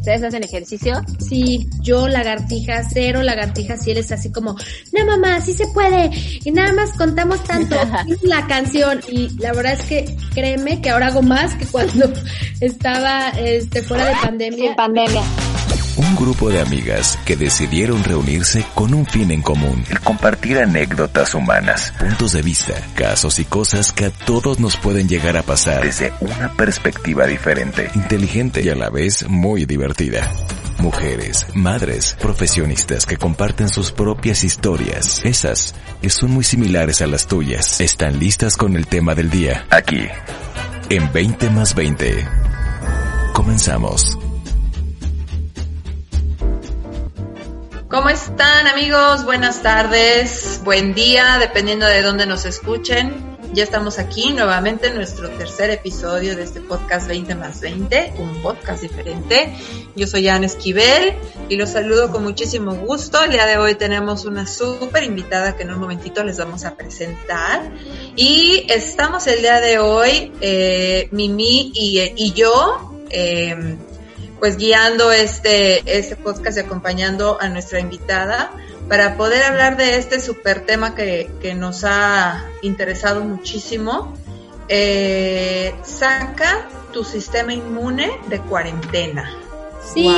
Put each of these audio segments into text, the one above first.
¿Ustedes hacen ejercicio? Sí, yo lagartija, cero lagartija, si él es así como, no mamá, sí se puede, y nada más contamos tanto, la canción, y la verdad es que créeme que ahora hago más que cuando estaba este, fuera de pandemia. Sin pandemia. Un grupo de amigas que decidieron reunirse con un fin en común. El compartir anécdotas humanas, puntos de vista, casos y cosas que a todos nos pueden llegar a pasar desde una perspectiva diferente, inteligente y a la vez muy divertida. Mujeres, madres, profesionistas que comparten sus propias historias, esas que son muy similares a las tuyas, están listas con el tema del día. Aquí, en 20 más 20. Comenzamos. ¿Cómo están amigos? Buenas tardes, buen día, dependiendo de dónde nos escuchen. Ya estamos aquí nuevamente en nuestro tercer episodio de este podcast 20 más 20, un podcast diferente. Yo soy Ana Esquivel y los saludo con muchísimo gusto. El día de hoy tenemos una súper invitada que en un momentito les vamos a presentar. Y estamos el día de hoy, eh, Mimi y, y yo, eh, pues guiando este, este podcast y acompañando a nuestra invitada para poder hablar de este super tema que, que nos ha interesado muchísimo. Eh, saca tu sistema inmune de cuarentena. Sí.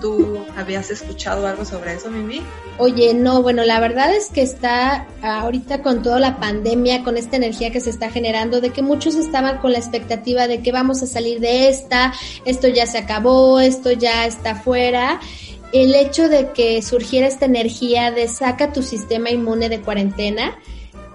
¿Tú habías escuchado algo sobre eso, Mimi? Oye, no, bueno, la verdad es que está ahorita con toda la pandemia, con esta energía que se está generando, de que muchos estaban con la expectativa de que vamos a salir de esta, esto ya se acabó, esto ya está fuera. El hecho de que surgiera esta energía de saca tu sistema inmune de cuarentena,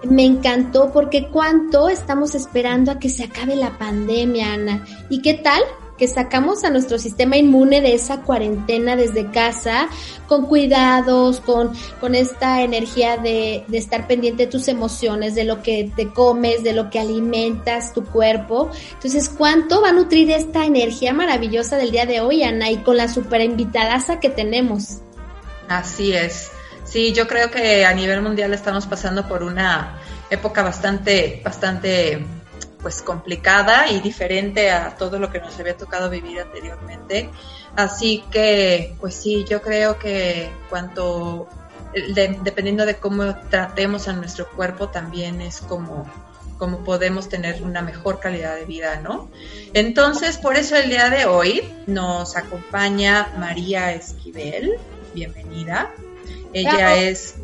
me encantó porque cuánto estamos esperando a que se acabe la pandemia, Ana. ¿Y qué tal? Que sacamos a nuestro sistema inmune de esa cuarentena desde casa, con cuidados, con, con esta energía de, de estar pendiente de tus emociones, de lo que te comes, de lo que alimentas tu cuerpo. Entonces, ¿cuánto va a nutrir esta energía maravillosa del día de hoy, Ana, y con la super invitadaza que tenemos? Así es. Sí, yo creo que a nivel mundial estamos pasando por una época bastante, bastante pues complicada y diferente a todo lo que nos había tocado vivir anteriormente. Así que, pues sí, yo creo que cuanto, dependiendo de cómo tratemos a nuestro cuerpo, también es como, como podemos tener una mejor calidad de vida, ¿no? Entonces, por eso el día de hoy nos acompaña María Esquivel. Bienvenida. Ella es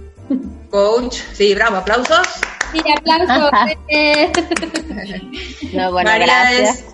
coach. Sí, bravo, aplausos. Sí, aplausos. no, bueno, María gracias. es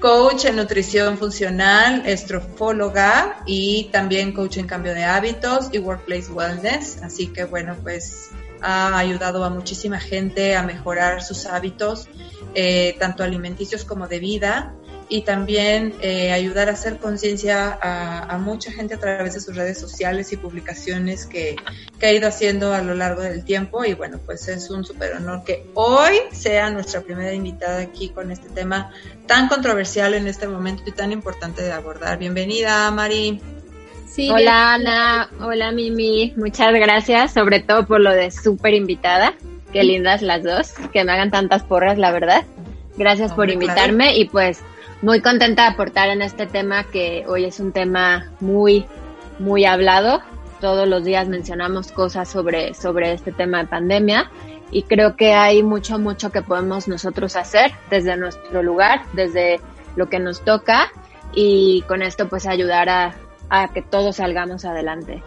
coach en nutrición funcional, estrofóloga y también coach en cambio de hábitos y workplace wellness. Así que bueno, pues ha ayudado a muchísima gente a mejorar sus hábitos, eh, tanto alimenticios como de vida y también eh, ayudar a hacer conciencia a, a, mucha gente a través de sus redes sociales y publicaciones que, que, ha ido haciendo a lo largo del tiempo. Y bueno, pues es un súper honor que hoy sea nuestra primera invitada aquí con este tema tan controversial en este momento y tan importante de abordar. Bienvenida, Mari. Sí, hola, Ana. Hola, Mimi. Muchas gracias, sobre todo por lo de súper invitada. Qué lindas las dos, que me hagan tantas porras, la verdad. Gracias por invitarme claro. y pues muy contenta de aportar en este tema que hoy es un tema muy, muy hablado. Todos los días mencionamos cosas sobre, sobre este tema de pandemia y creo que hay mucho, mucho que podemos nosotros hacer desde nuestro lugar, desde lo que nos toca y con esto pues ayudar a, a que todos salgamos adelante.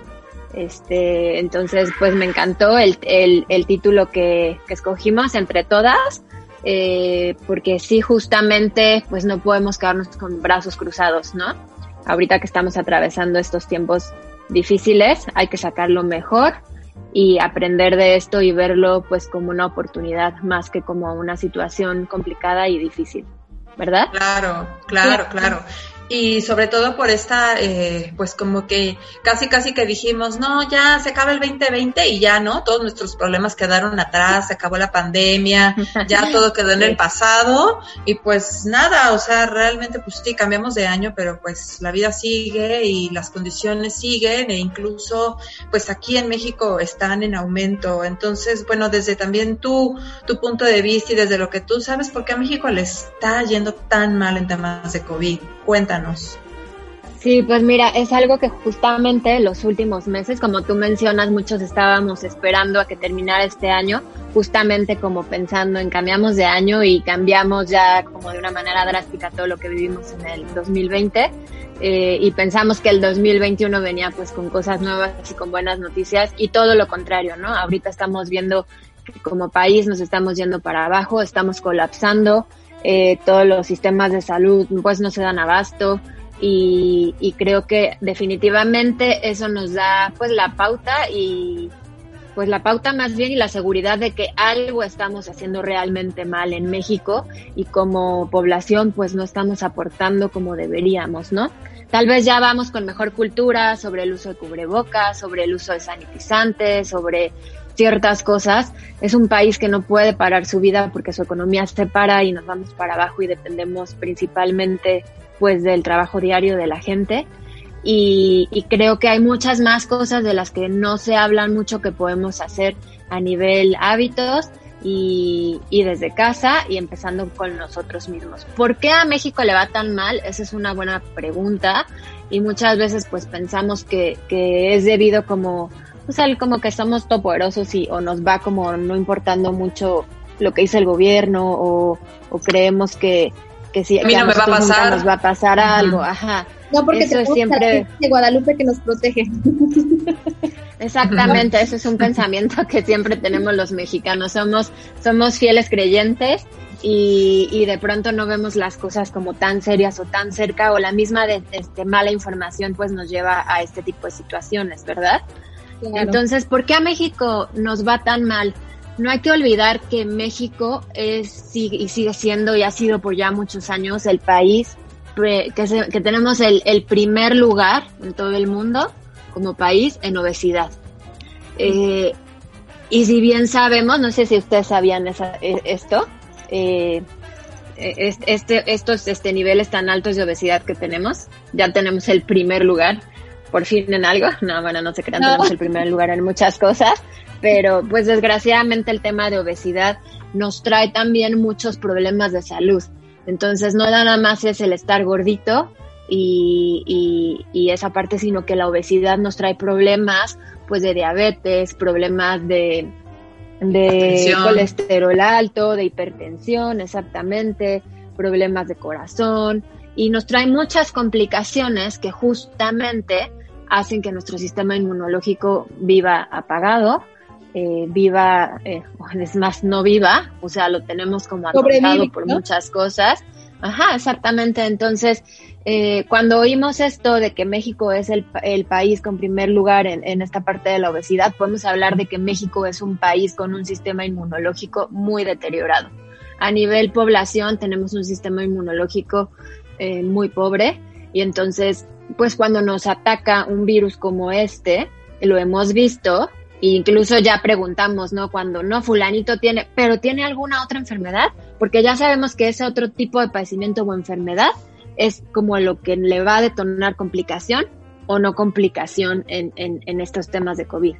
Este, entonces pues me encantó el, el, el título que, que escogimos entre todas eh, porque sí, justamente, pues no podemos quedarnos con brazos cruzados, ¿no? Ahorita que estamos atravesando estos tiempos difíciles, hay que sacarlo mejor y aprender de esto y verlo pues como una oportunidad más que como una situación complicada y difícil, ¿verdad? Claro, claro, claro y sobre todo por esta, eh, pues como que casi casi que dijimos, no, ya se acaba el 2020 y ya, ¿no? Todos nuestros problemas quedaron atrás, se acabó la pandemia, ya todo quedó en el pasado y pues nada, o sea, realmente pues sí, cambiamos de año, pero pues la vida sigue y las condiciones siguen e incluso pues aquí en México están en aumento. Entonces, bueno, desde también tu, tu punto de vista y desde lo que tú sabes, ¿por qué a México le está yendo tan mal en temas de COVID? Cuéntanos. Sí, pues mira, es algo que justamente los últimos meses, como tú mencionas, muchos estábamos esperando a que terminara este año, justamente como pensando en cambiamos de año y cambiamos ya como de una manera drástica todo lo que vivimos en el 2020 eh, y pensamos que el 2021 venía pues con cosas nuevas y con buenas noticias y todo lo contrario, ¿no? Ahorita estamos viendo que como país nos estamos yendo para abajo, estamos colapsando, eh, todos los sistemas de salud pues no se dan abasto, y, y, creo que definitivamente eso nos da pues la pauta y pues la pauta más bien y la seguridad de que algo estamos haciendo realmente mal en México y como población pues no estamos aportando como deberíamos, ¿no? Tal vez ya vamos con mejor cultura sobre el uso de cubrebocas, sobre el uso de sanitizantes, sobre ciertas cosas. Es un país que no puede parar su vida porque su economía se para y nos vamos para abajo y dependemos principalmente pues del trabajo diario de la gente. Y, creo que hay muchas más cosas de las que no se hablan mucho que podemos hacer a nivel hábitos y, y, desde casa y empezando con nosotros mismos. ¿Por qué a México le va tan mal? Esa es una buena pregunta y muchas veces pues pensamos que, que es debido como, pues como que somos topoderosos y o nos va como no importando mucho lo que dice el gobierno o, o creemos que, que si a mí no me va a pasar. Nos va a pasar algo, ajá. No, porque eso es siempre de Guadalupe que nos protege. Exactamente, eso es un pensamiento que siempre tenemos los mexicanos. Somos, somos fieles creyentes y, y, de pronto no vemos las cosas como tan serias o tan cerca o la misma de, este, mala información pues nos lleva a este tipo de situaciones, ¿verdad? Entonces, ¿por qué a México nos va tan mal? no hay que olvidar que México es y sigue siendo y ha sido por ya muchos años el país que, que tenemos el, el, primer lugar en todo el mundo como país en obesidad. Eh, y si bien sabemos, no sé si ustedes sabían esa, e, esto, eh, e, este, estos este, niveles tan altos de obesidad que tenemos, ya tenemos el primer lugar, por fin en algo, no, bueno, no se crean, tenemos el primer lugar en muchas cosas, pero pues desgraciadamente el tema de obesidad nos trae también muchos problemas de salud. Entonces no nada más es el estar gordito y, y, esa parte, sino que la obesidad nos trae problemas pues de diabetes, problemas de, de colesterol alto, de hipertensión, exactamente, problemas de corazón y nos trae muchas complicaciones que justamente hacen que nuestro sistema inmunológico viva apagado eh, viva, eh, es más, no viva, o sea, lo tenemos como atormentado por muchas cosas. Ajá, exactamente. Entonces, eh, cuando oímos esto de que México es el, el país con primer lugar en, en, esta parte de la obesidad, podemos hablar de que México es un país con un sistema inmunológico muy deteriorado. A nivel población tenemos un sistema inmunológico eh, muy pobre y entonces, pues cuando nos ataca un virus como este, lo hemos visto, incluso ya preguntamos, ¿no? Cuando no, fulanito tiene, pero tiene alguna otra enfermedad, porque ya sabemos que ese otro tipo de padecimiento o enfermedad es como lo que le va a detonar complicación o no complicación en, en estos temas de COVID.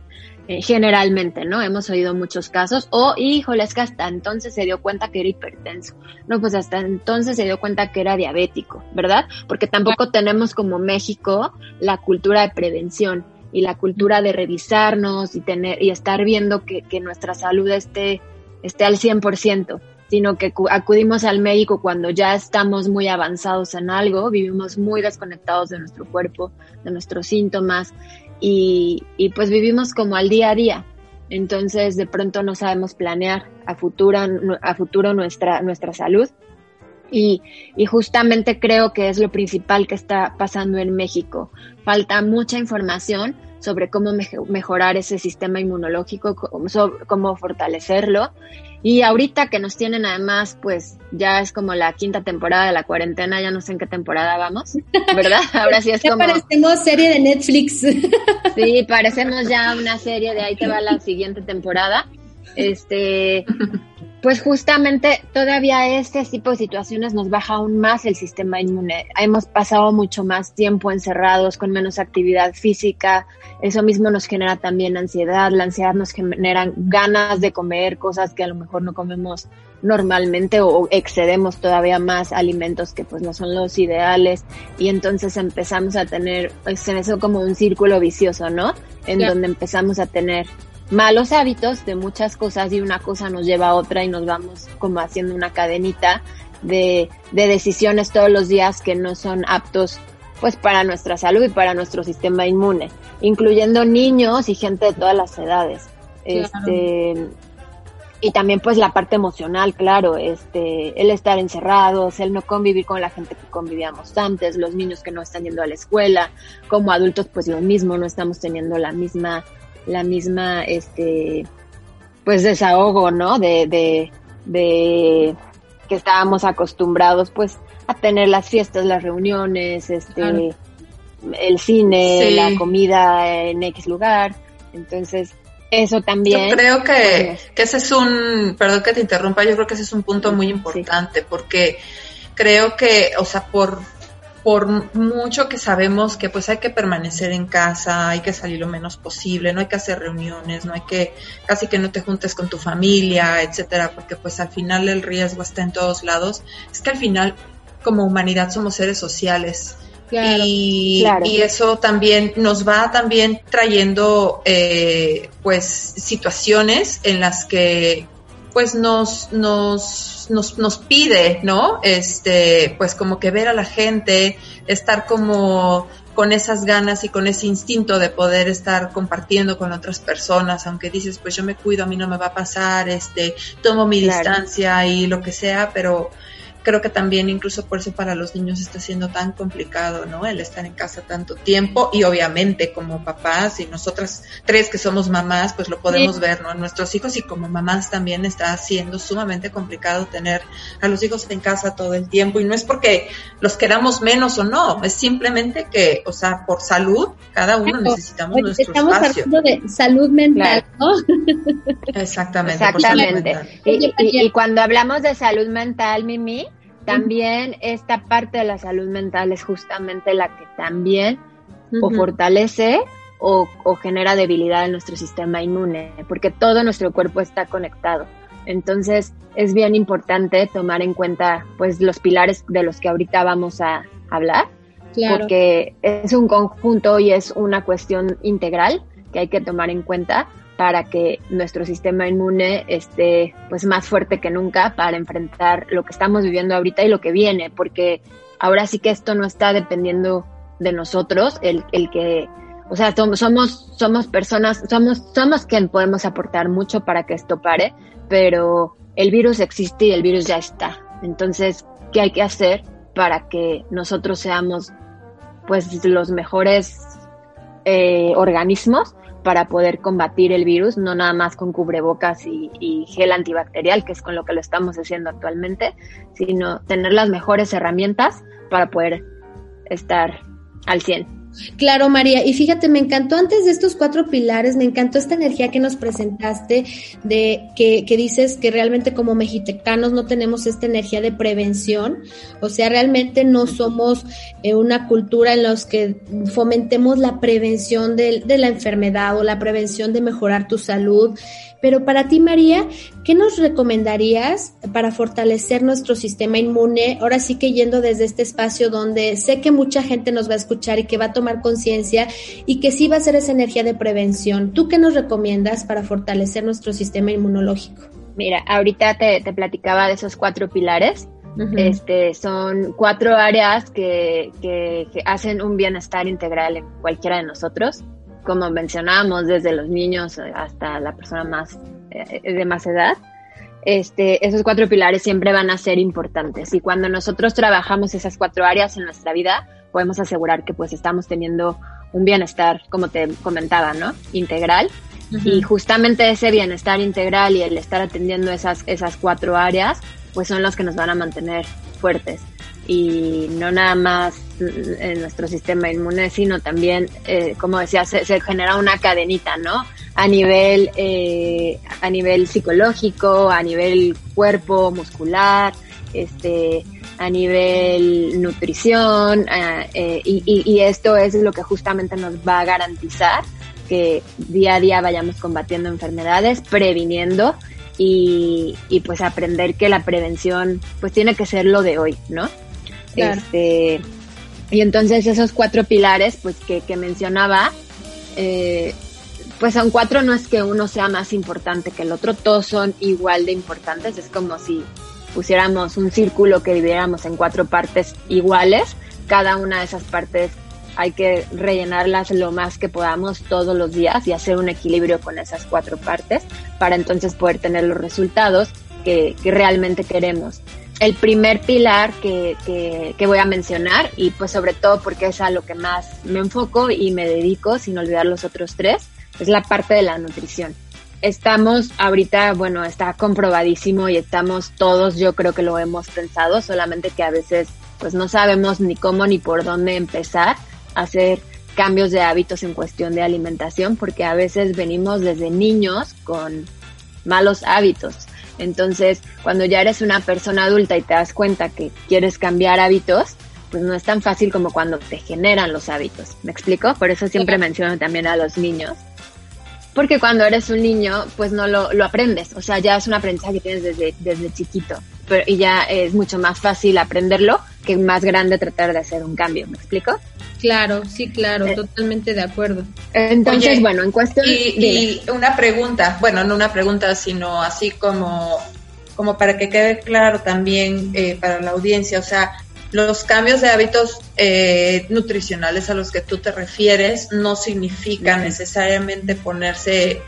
Eh, generalmente, ¿no? Hemos oído muchos casos, o híjole, es que hasta entonces se dio cuenta que era hipertenso. No, pues hasta entonces se dio cuenta que era diabético, ¿verdad? Porque tampoco tenemos como México la cultura de prevención y la cultura de revisarnos y tener y estar viendo que, que nuestra salud esté, esté al 100%, sino que acudimos al médico cuando ya estamos muy avanzados en algo, vivimos muy desconectados de nuestro cuerpo, de nuestros síntomas y, y pues vivimos como al día a día. Entonces de pronto no sabemos planear a futuro, a futuro nuestra, nuestra salud y, y, justamente creo que es lo principal que está pasando en México. Falta mucha información sobre cómo mejorar ese sistema inmunológico, cómo, fortalecerlo. Y ahorita que nos tienen además, pues ya es como la quinta temporada de la cuarentena, ya no sé en qué temporada vamos, ¿verdad? Ahora sí es como... parecemos serie de Netflix. Sí, parecemos ya una serie de ahí te va la siguiente temporada. Este, pues justamente todavía este tipo de situaciones nos baja aún más el sistema inmune. Hemos pasado mucho más tiempo encerrados con menos actividad física. Eso mismo nos genera también ansiedad. La ansiedad nos genera ganas de comer cosas que a lo mejor no comemos normalmente o excedemos todavía más alimentos que pues no son los ideales y entonces empezamos a tener, se me como un círculo vicioso, ¿no? En donde empezamos a tener malos hábitos de muchas cosas y una cosa nos lleva a otra y nos vamos como haciendo una cadenita de, de decisiones todos los días que no son aptos pues para nuestra salud y para nuestro sistema inmune, incluyendo niños y gente de todas las edades. Este, y también pues la parte emocional, claro, este, el estar encerrados, el no convivir con la gente que convivíamos antes, los niños que no están yendo a la escuela, como adultos pues lo mismo, no estamos teniendo la misma, la misma, este, pues desahogo, ¿no? De, de, de que estábamos acostumbrados pues a tener las fiestas, las reuniones, este, el cine, la comida en X lugar. Entonces, eso también. Yo creo que, que ese es un, perdón que te interrumpa, yo creo que ese es un punto muy importante porque creo que, o sea, por, por mucho que sabemos que pues hay que permanecer en casa, hay que salir lo menos posible, no hay que hacer reuniones, no hay que, casi que no te juntes con tu familia, etcétera, porque pues al final el riesgo está en todos lados, es que al final como humanidad somos seres sociales. Y, eso también nos va también trayendo eh, pues situaciones en las que pues nos, nos, nos, nos pide, ¿no? Este, pues como que ver a la gente, estar como con esas ganas y con ese instinto de poder estar compartiendo con otras personas, aunque dices, pues yo me cuido, a mí no me va a pasar, este, tomo mi distancia y lo que sea, pero creo que también incluso por eso para los niños está siendo tan complicado, ¿no? El estar en casa tanto tiempo y obviamente como papás y nosotras tres que somos mamás, pues lo podemos ver, ¿no? Nuestros hijos y como mamás también está siendo sumamente complicado tener a los hijos en casa todo el tiempo y no es porque los queramos menos o no, es simplemente que, o sea, por salud, cada uno necesitamos nuestro estamos hablando de salud mental, ¿no? Exactamente. Exactamente. Y, y, cuando hablamos de salud mental, Mimi, también esta parte de la salud mental es justamente la que también o fortalece o, genera debilidad en nuestro sistema inmune, porque todo nuestro cuerpo está conectado. Entonces es bien importante tomar en cuenta pues los pilares de los que ahorita vamos a hablar, porque es un conjunto y es una cuestión integral que hay que tomar en cuenta para que nuestro sistema inmune esté pues más fuerte que nunca para enfrentar lo que estamos viviendo ahorita y lo que viene, porque ahora sí que esto no está dependiendo de nosotros, el, el que, o sea, somos, somos personas, somos, somos quien podemos aportar mucho para que esto pare, pero el virus existe y el virus ya está. Entonces, ¿qué hay que hacer para que nosotros seamos pues los mejores eh, organismos para poder combatir el virus, no nada más con cubrebocas y, gel antibacterial, que es con lo que lo estamos haciendo actualmente, sino tener las mejores herramientas para poder estar al 100. Claro, María. Y fíjate, me encantó antes de estos cuatro pilares, me encantó esta energía que nos presentaste, de que, que dices que realmente como mexicanos no tenemos esta energía de prevención. O sea, realmente no somos eh, una cultura en la que fomentemos la prevención de, de la enfermedad o la prevención de mejorar tu salud. Pero para ti, María, ¿qué nos recomendarías para fortalecer nuestro sistema inmune? Ahora sí que yendo desde este espacio donde sé que mucha gente nos va a escuchar y que va a tomar conciencia y que sí va a ser esa energía de prevención. ¿Tú qué nos recomiendas para fortalecer nuestro sistema inmunológico? Mira, ahorita te, platicaba de esos cuatro pilares. Este, son cuatro áreas que, que, hacen un bienestar integral en cualquiera de nosotros como mencionábamos, desde los niños hasta la persona más eh, de más edad, este, esos cuatro pilares siempre van a ser importantes. Y cuando nosotros trabajamos esas cuatro áreas en nuestra vida, podemos asegurar que pues estamos teniendo un bienestar, como te comentaba, ¿no? Integral. Y justamente ese bienestar integral y el estar atendiendo esas, esas cuatro áreas, pues son los que nos van a mantener fuertes y no nada más en nuestro sistema inmune, sino también, eh, como decía, se, genera una cadenita, ¿no? A nivel, eh, a nivel psicológico, a nivel cuerpo, muscular, este, a nivel nutrición, eh, y, y esto es lo que justamente nos va a garantizar que día a día vayamos combatiendo enfermedades, previniendo y, y pues aprender que la prevención pues tiene que ser lo de hoy, ¿no? Este, y entonces esos cuatro pilares pues que, mencionaba, eh, pues son cuatro, no es que uno sea más importante que el otro, todos son igual de importantes, es como si pusiéramos un círculo que dividiéramos en cuatro partes iguales, cada una de esas partes hay que rellenarlas lo más que podamos todos los días y hacer un equilibrio con esas cuatro partes para entonces poder tener los resultados que realmente queremos. El primer pilar que, que, que, voy a mencionar y pues sobre todo porque es a lo que más me enfoco y me dedico sin olvidar los otros tres, es la parte de la nutrición. Estamos ahorita, bueno, está comprobadísimo y estamos todos, yo creo que lo hemos pensado, solamente que a veces pues no sabemos ni cómo ni por dónde empezar a hacer cambios de hábitos en cuestión de alimentación, porque a veces venimos desde niños con malos hábitos. Entonces, cuando ya eres una persona adulta y te das cuenta que quieres cambiar hábitos, pues no es tan fácil como cuando te generan los hábitos. ¿Me explico? Por eso siempre menciono también a los niños porque cuando eres un niño, pues no lo, lo aprendes, o sea, ya es un aprendizaje que tienes desde, desde chiquito, pero, y ya es mucho más fácil aprenderlo que más grande tratar de hacer un cambio, ¿me explico? Claro, sí, claro, eh, totalmente de acuerdo. Entonces, bueno, en cuestión... Y, y, una pregunta, bueno, no una pregunta, sino así como, como para que quede claro también eh, para la audiencia, o sea, los cambios de hábitos eh, nutricionales a los que tú te refieres no significan necesariamente ponerse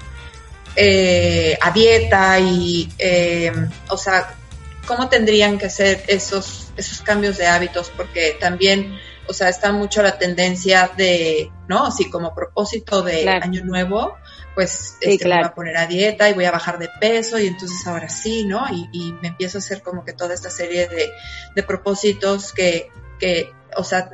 eh, a dieta y, eh, o sea, ¿cómo tendrían que ser esos, esos cambios de hábitos? Porque también, o sea, está mucho la tendencia de, ¿no? Así como propósito de año nuevo, pues este, me voy a poner a dieta y voy a bajar de peso y entonces ahora sí, ¿no? Y, me empiezo a hacer como que toda esta serie de, propósitos que, que, o sea,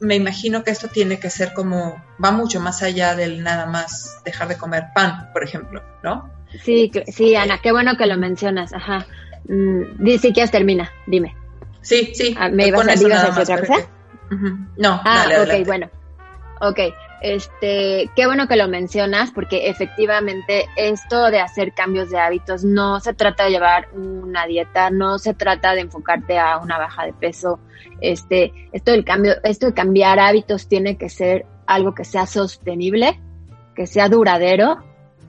me imagino que esto tiene que ser como, va mucho más allá del nada más dejar de comer pan, por ejemplo, ¿no? Sí, sí, Ana, qué bueno que lo mencionas, ajá. Mm, si quieres termina, dime. Sí, sí. Ah, ¿Me ibas a, decir otra cosa? No, ah, ok, bueno. Ok, este, qué bueno que lo mencionas porque efectivamente esto de hacer cambios de hábitos no se trata de llevar una dieta, no se trata de enfocarte a una baja de peso. Este, esto del cambio, esto de cambiar hábitos tiene que ser algo que sea sostenible, que sea duradero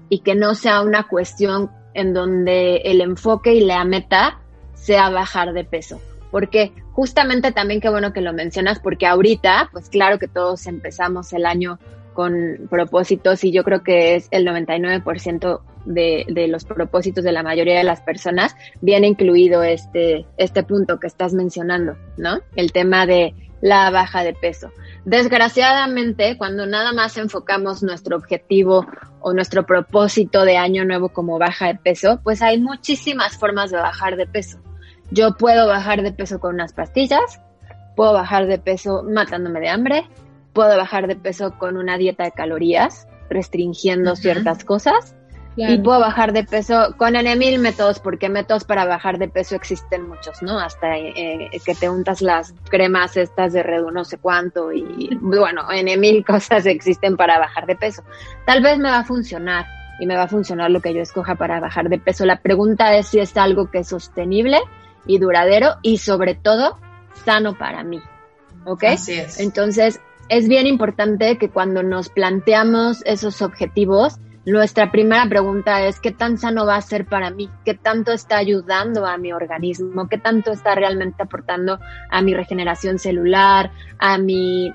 y que no sea una cuestión en donde el enfoque y la meta sea bajar de peso porque justamente también qué bueno que lo mencionas, porque ahorita, pues claro que todos empezamos el año con propósitos y yo creo que es el 99% de, de los propósitos de la mayoría de las personas, viene incluido este, este punto que estás mencionando, ¿no? El tema de la baja de peso. Desgraciadamente, cuando nada más enfocamos nuestro objetivo o nuestro propósito de año nuevo como baja de peso, pues hay muchísimas formas de bajar de peso. Yo puedo bajar de peso con unas pastillas, puedo bajar de peso matándome de hambre, puedo bajar de peso con una dieta de calorías, restringiendo ciertas cosas. Y puedo bajar de peso con N mil métodos, porque métodos para bajar de peso existen muchos, ¿no? Hasta eh, que te untas las cremas estas de redu no sé cuánto y bueno, N mil cosas existen para bajar de peso. Tal vez me va a funcionar y me va a funcionar lo que yo escoja para bajar de peso. La pregunta es si es algo que es sostenible y duradero y sobre todo sano para mí. ¿Ok? Así es. Entonces, es bien importante que cuando nos planteamos esos objetivos, nuestra primera pregunta es qué tan sano va a ser para mí, qué tanto está ayudando a mi organismo, qué tanto está realmente aportando a mi regeneración celular, a mi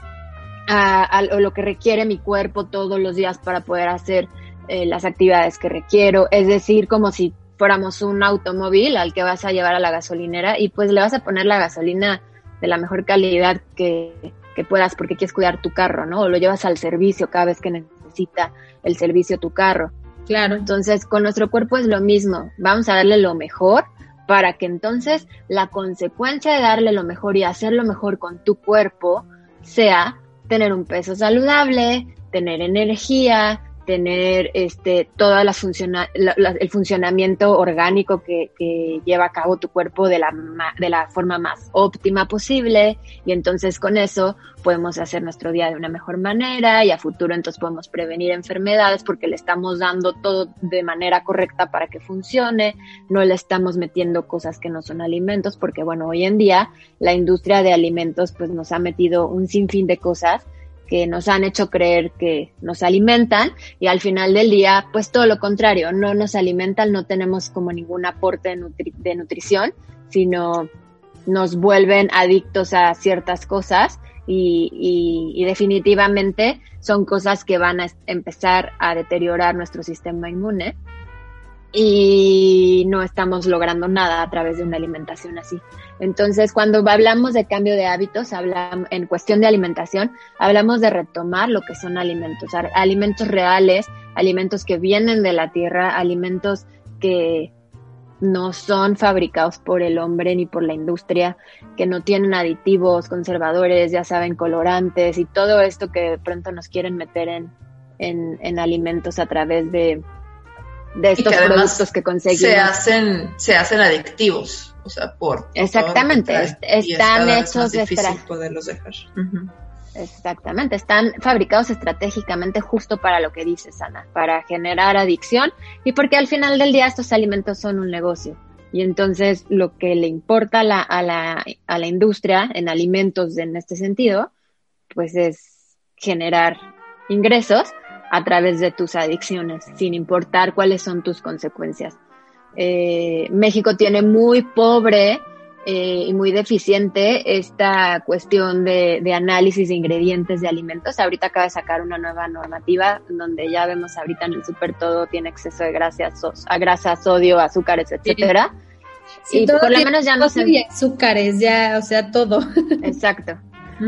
a, lo que requiere mi cuerpo todos los días para poder hacer eh, las actividades que requiero, es decir, como si fuéramos un automóvil al que vas a llevar a la gasolinera y pues le vas a poner la gasolina de la mejor calidad que, que puedas porque quieres cuidar tu carro, ¿no? O lo llevas al servicio cada vez que necesita el servicio tu carro. Claro. Entonces, con nuestro cuerpo es lo mismo. Vamos a darle lo mejor para que entonces la consecuencia de darle lo mejor y hacer lo mejor con tu cuerpo sea tener un peso saludable, tener energía, tener este toda la, funciona, el funcionamiento orgánico que, que, lleva a cabo tu cuerpo de la, de la forma más óptima posible. Y entonces con eso podemos hacer nuestro día de una mejor manera y a futuro entonces podemos prevenir enfermedades porque le estamos dando todo de manera correcta para que funcione, no le estamos metiendo cosas que no son alimentos porque bueno, hoy en día la industria de alimentos pues nos ha metido un sinfín de cosas que nos han hecho creer que nos alimentan y al final del día, pues todo lo contrario, no nos alimentan, no tenemos como ningún aporte de, nutrición, sino nos vuelven adictos a ciertas cosas y, y, definitivamente son cosas que van a empezar a deteriorar nuestro sistema inmune y no estamos logrando nada a través de una alimentación así. Entonces, cuando hablamos de cambio de hábitos, hablamos, en cuestión de alimentación, hablamos de retomar lo que son alimentos, alimentos reales, alimentos que vienen de la tierra, alimentos que no son fabricados por el hombre ni por la industria, que no tienen aditivos, conservadores, ya saben, colorantes y todo esto que de pronto nos quieren meter en, en, en alimentos a través de, de estos productos que conseguimos. Se hacen, se hacen adictivos, o sea, por. Exactamente, están hechos de poderlos dejar. Exactamente, están fabricados estratégicamente justo para lo que dice Ana, para generar adicción y porque al final del día estos alimentos son un negocio. Y entonces lo que le importa a la, a la, a la industria en alimentos en este sentido, pues es generar ingresos a través de tus adicciones, sin importar cuáles son tus consecuencias. Eh, México tiene muy pobre eh, y muy deficiente esta cuestión de, análisis de ingredientes de alimentos. Ahorita acaba de sacar una nueva normativa donde ya vemos ahorita en el super todo tiene exceso de grasas, a grasa, sodio, azúcares, etcétera. y por lo menos ya no se... azúcares, ya, o sea, todo. Exacto.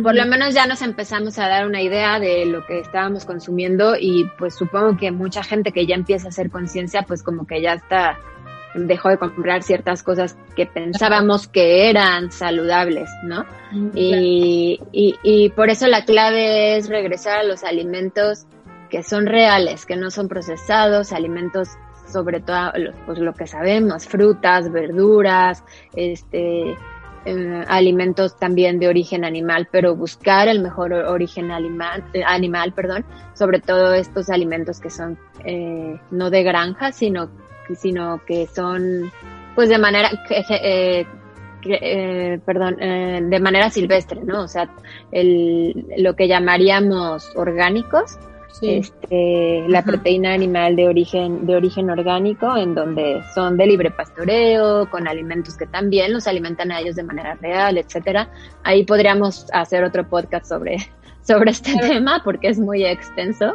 Por lo menos ya nos empezamos a dar una idea de lo que estábamos consumiendo y pues supongo que mucha gente que ya empieza a hacer conciencia pues como que ya está dejó de comprar ciertas cosas que pensábamos que eran saludables, ¿no? Y, y, y por eso la clave es regresar a los alimentos que son reales, que no son procesados, alimentos sobre todo pues lo que sabemos, frutas, verduras, este, eh, alimentos también de origen animal, pero buscar el mejor origen animal, eh, animal perdón, sobre todo estos alimentos que son eh, no de granja, sino, sino que son pues de manera eh, perdón, de manera silvestre, ¿no? O sea, el, lo que llamaríamos orgánicos, este, la proteína animal de origen, de origen orgánico, en donde son de libre pastoreo, con alimentos que también los alimentan a ellos de manera real, etcétera. Ahí podríamos hacer otro podcast sobre, sobre este tema porque es muy extenso.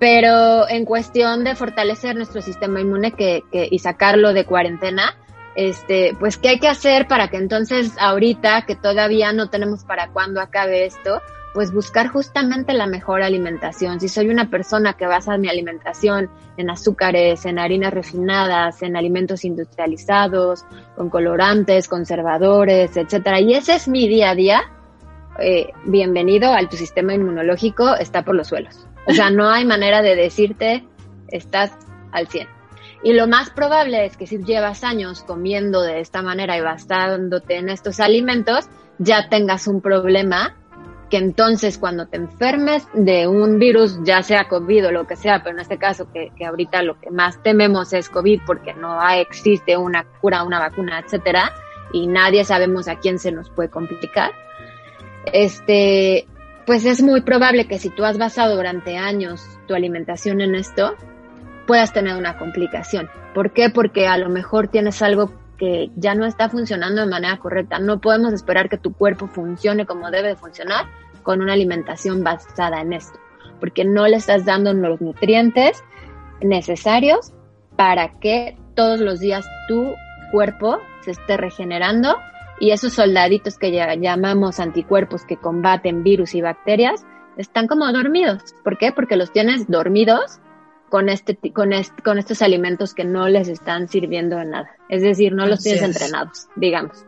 Pero en cuestión de fortalecer nuestro sistema inmune que, que, y sacarlo de cuarentena, este, pues, ¿qué hay que hacer para que entonces ahorita, que todavía no tenemos para cuándo acabe esto, pues buscar justamente la mejor alimentación. Si soy una persona que basa mi alimentación en azúcares, en harinas refinadas, en alimentos industrializados, con colorantes, conservadores, etcétera, y ese es mi día a día, eh, bienvenido al tu sistema inmunológico, está por los suelos. O sea, no hay manera de decirte estás al 100. Y lo más probable es que si llevas años comiendo de esta manera y basándote en estos alimentos, ya tengas un problema que entonces cuando te enfermes de un virus, ya sea COVID o lo que sea, pero en este caso que, que ahorita lo que más tememos es COVID porque no existe una cura, una vacuna, etcétera, y nadie sabemos a quién se nos puede complicar, este, pues es muy probable que si tú has basado durante años tu alimentación en esto, puedas tener una complicación. ¿Por qué? Porque a lo mejor tienes algo que ya no está funcionando de manera correcta. No podemos esperar que tu cuerpo funcione como debe de funcionar con una alimentación basada en esto, porque no le estás dando los nutrientes necesarios para que todos los días tu cuerpo se esté regenerando y esos soldaditos que llamamos anticuerpos que combaten virus y bacterias están como dormidos. ¿Por qué? Porque los tienes dormidos con este, con con estos alimentos que no les están sirviendo de nada. Es decir, no los tienes entrenados, digamos.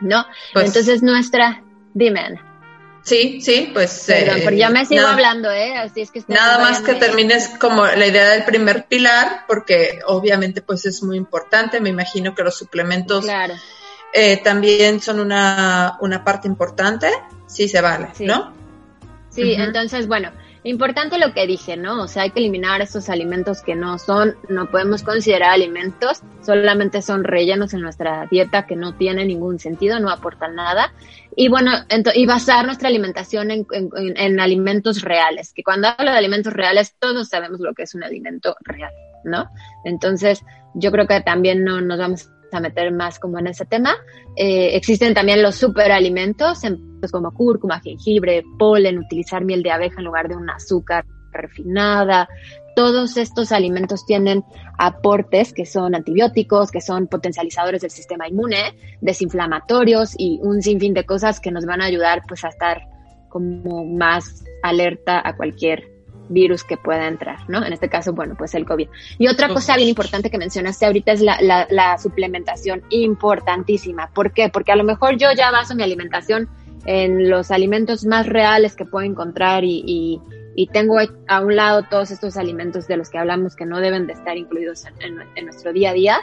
¿No? Pues Entonces nuestra, dime Ana. Sí, sí, pues. Pero, ya me sigo hablando, ¿eh? Así es que. Nada más que termines como la idea del primer pilar, porque obviamente, pues es muy importante. Me imagino que los suplementos eh, también son una, una parte importante. Sí, se vale, ¿no? Sí, entonces, bueno, Importante lo que dije, ¿no? O sea, hay que eliminar estos alimentos que no son, no podemos considerar alimentos, solamente son rellenos en nuestra dieta que no tienen ningún sentido, no aportan nada. Y bueno, y basar nuestra alimentación en, en, alimentos reales, que cuando hablo de alimentos reales, todos sabemos lo que es un alimento real, ¿no? Entonces, yo creo que también no nos vamos a meter más como en ese tema. Eh, existen también los superalimentos, pues como cúrcuma, jengibre, polen, utilizar miel de abeja en lugar de un azúcar refinada. Todos estos alimentos tienen aportes que son antibióticos, que son potencializadores del sistema inmune, desinflamatorios y un sinfín de cosas que nos van a ayudar pues a estar como más alerta a cualquier virus que pueda entrar, ¿no? En este caso, bueno, pues el COVID. Y otra cosa bien importante que mencionaste ahorita es la, la, suplementación importantísima. ¿Por qué? Porque a lo mejor yo ya baso mi alimentación en los alimentos más reales que puedo encontrar y, y, y tengo a un lado todos estos alimentos de los que hablamos que no deben de estar incluidos en, en, nuestro día a día.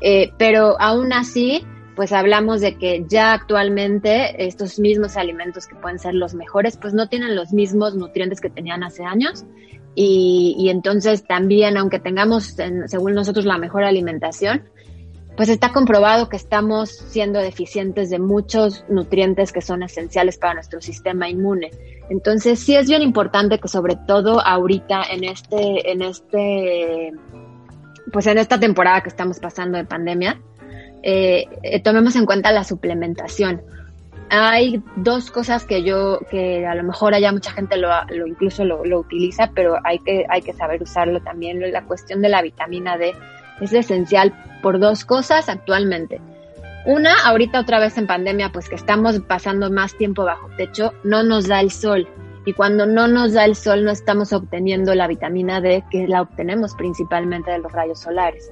Eh, pero aún así, pues hablamos de que ya actualmente estos mismos alimentos que pueden ser los mejores, pues no tienen los mismos nutrientes que tenían hace años. Y, entonces también, aunque tengamos, según nosotros, la mejor alimentación, pues está comprobado que estamos siendo deficientes de muchos nutrientes que son esenciales para nuestro sistema inmune. Entonces sí es bien importante que sobre todo ahorita en este, en este, pues en esta temporada que estamos pasando de pandemia, eh, eh, tomemos en cuenta la suplementación. Hay dos cosas que yo, que a lo mejor haya mucha gente lo, lo incluso lo, lo, utiliza, pero hay que, hay que saber usarlo también. La cuestión de la vitamina D es esencial por dos cosas actualmente. Una, ahorita otra vez en pandemia, pues que estamos pasando más tiempo bajo techo, no nos da el sol. Y cuando no nos da el sol, no estamos obteniendo la vitamina D, que la obtenemos principalmente de los rayos solares.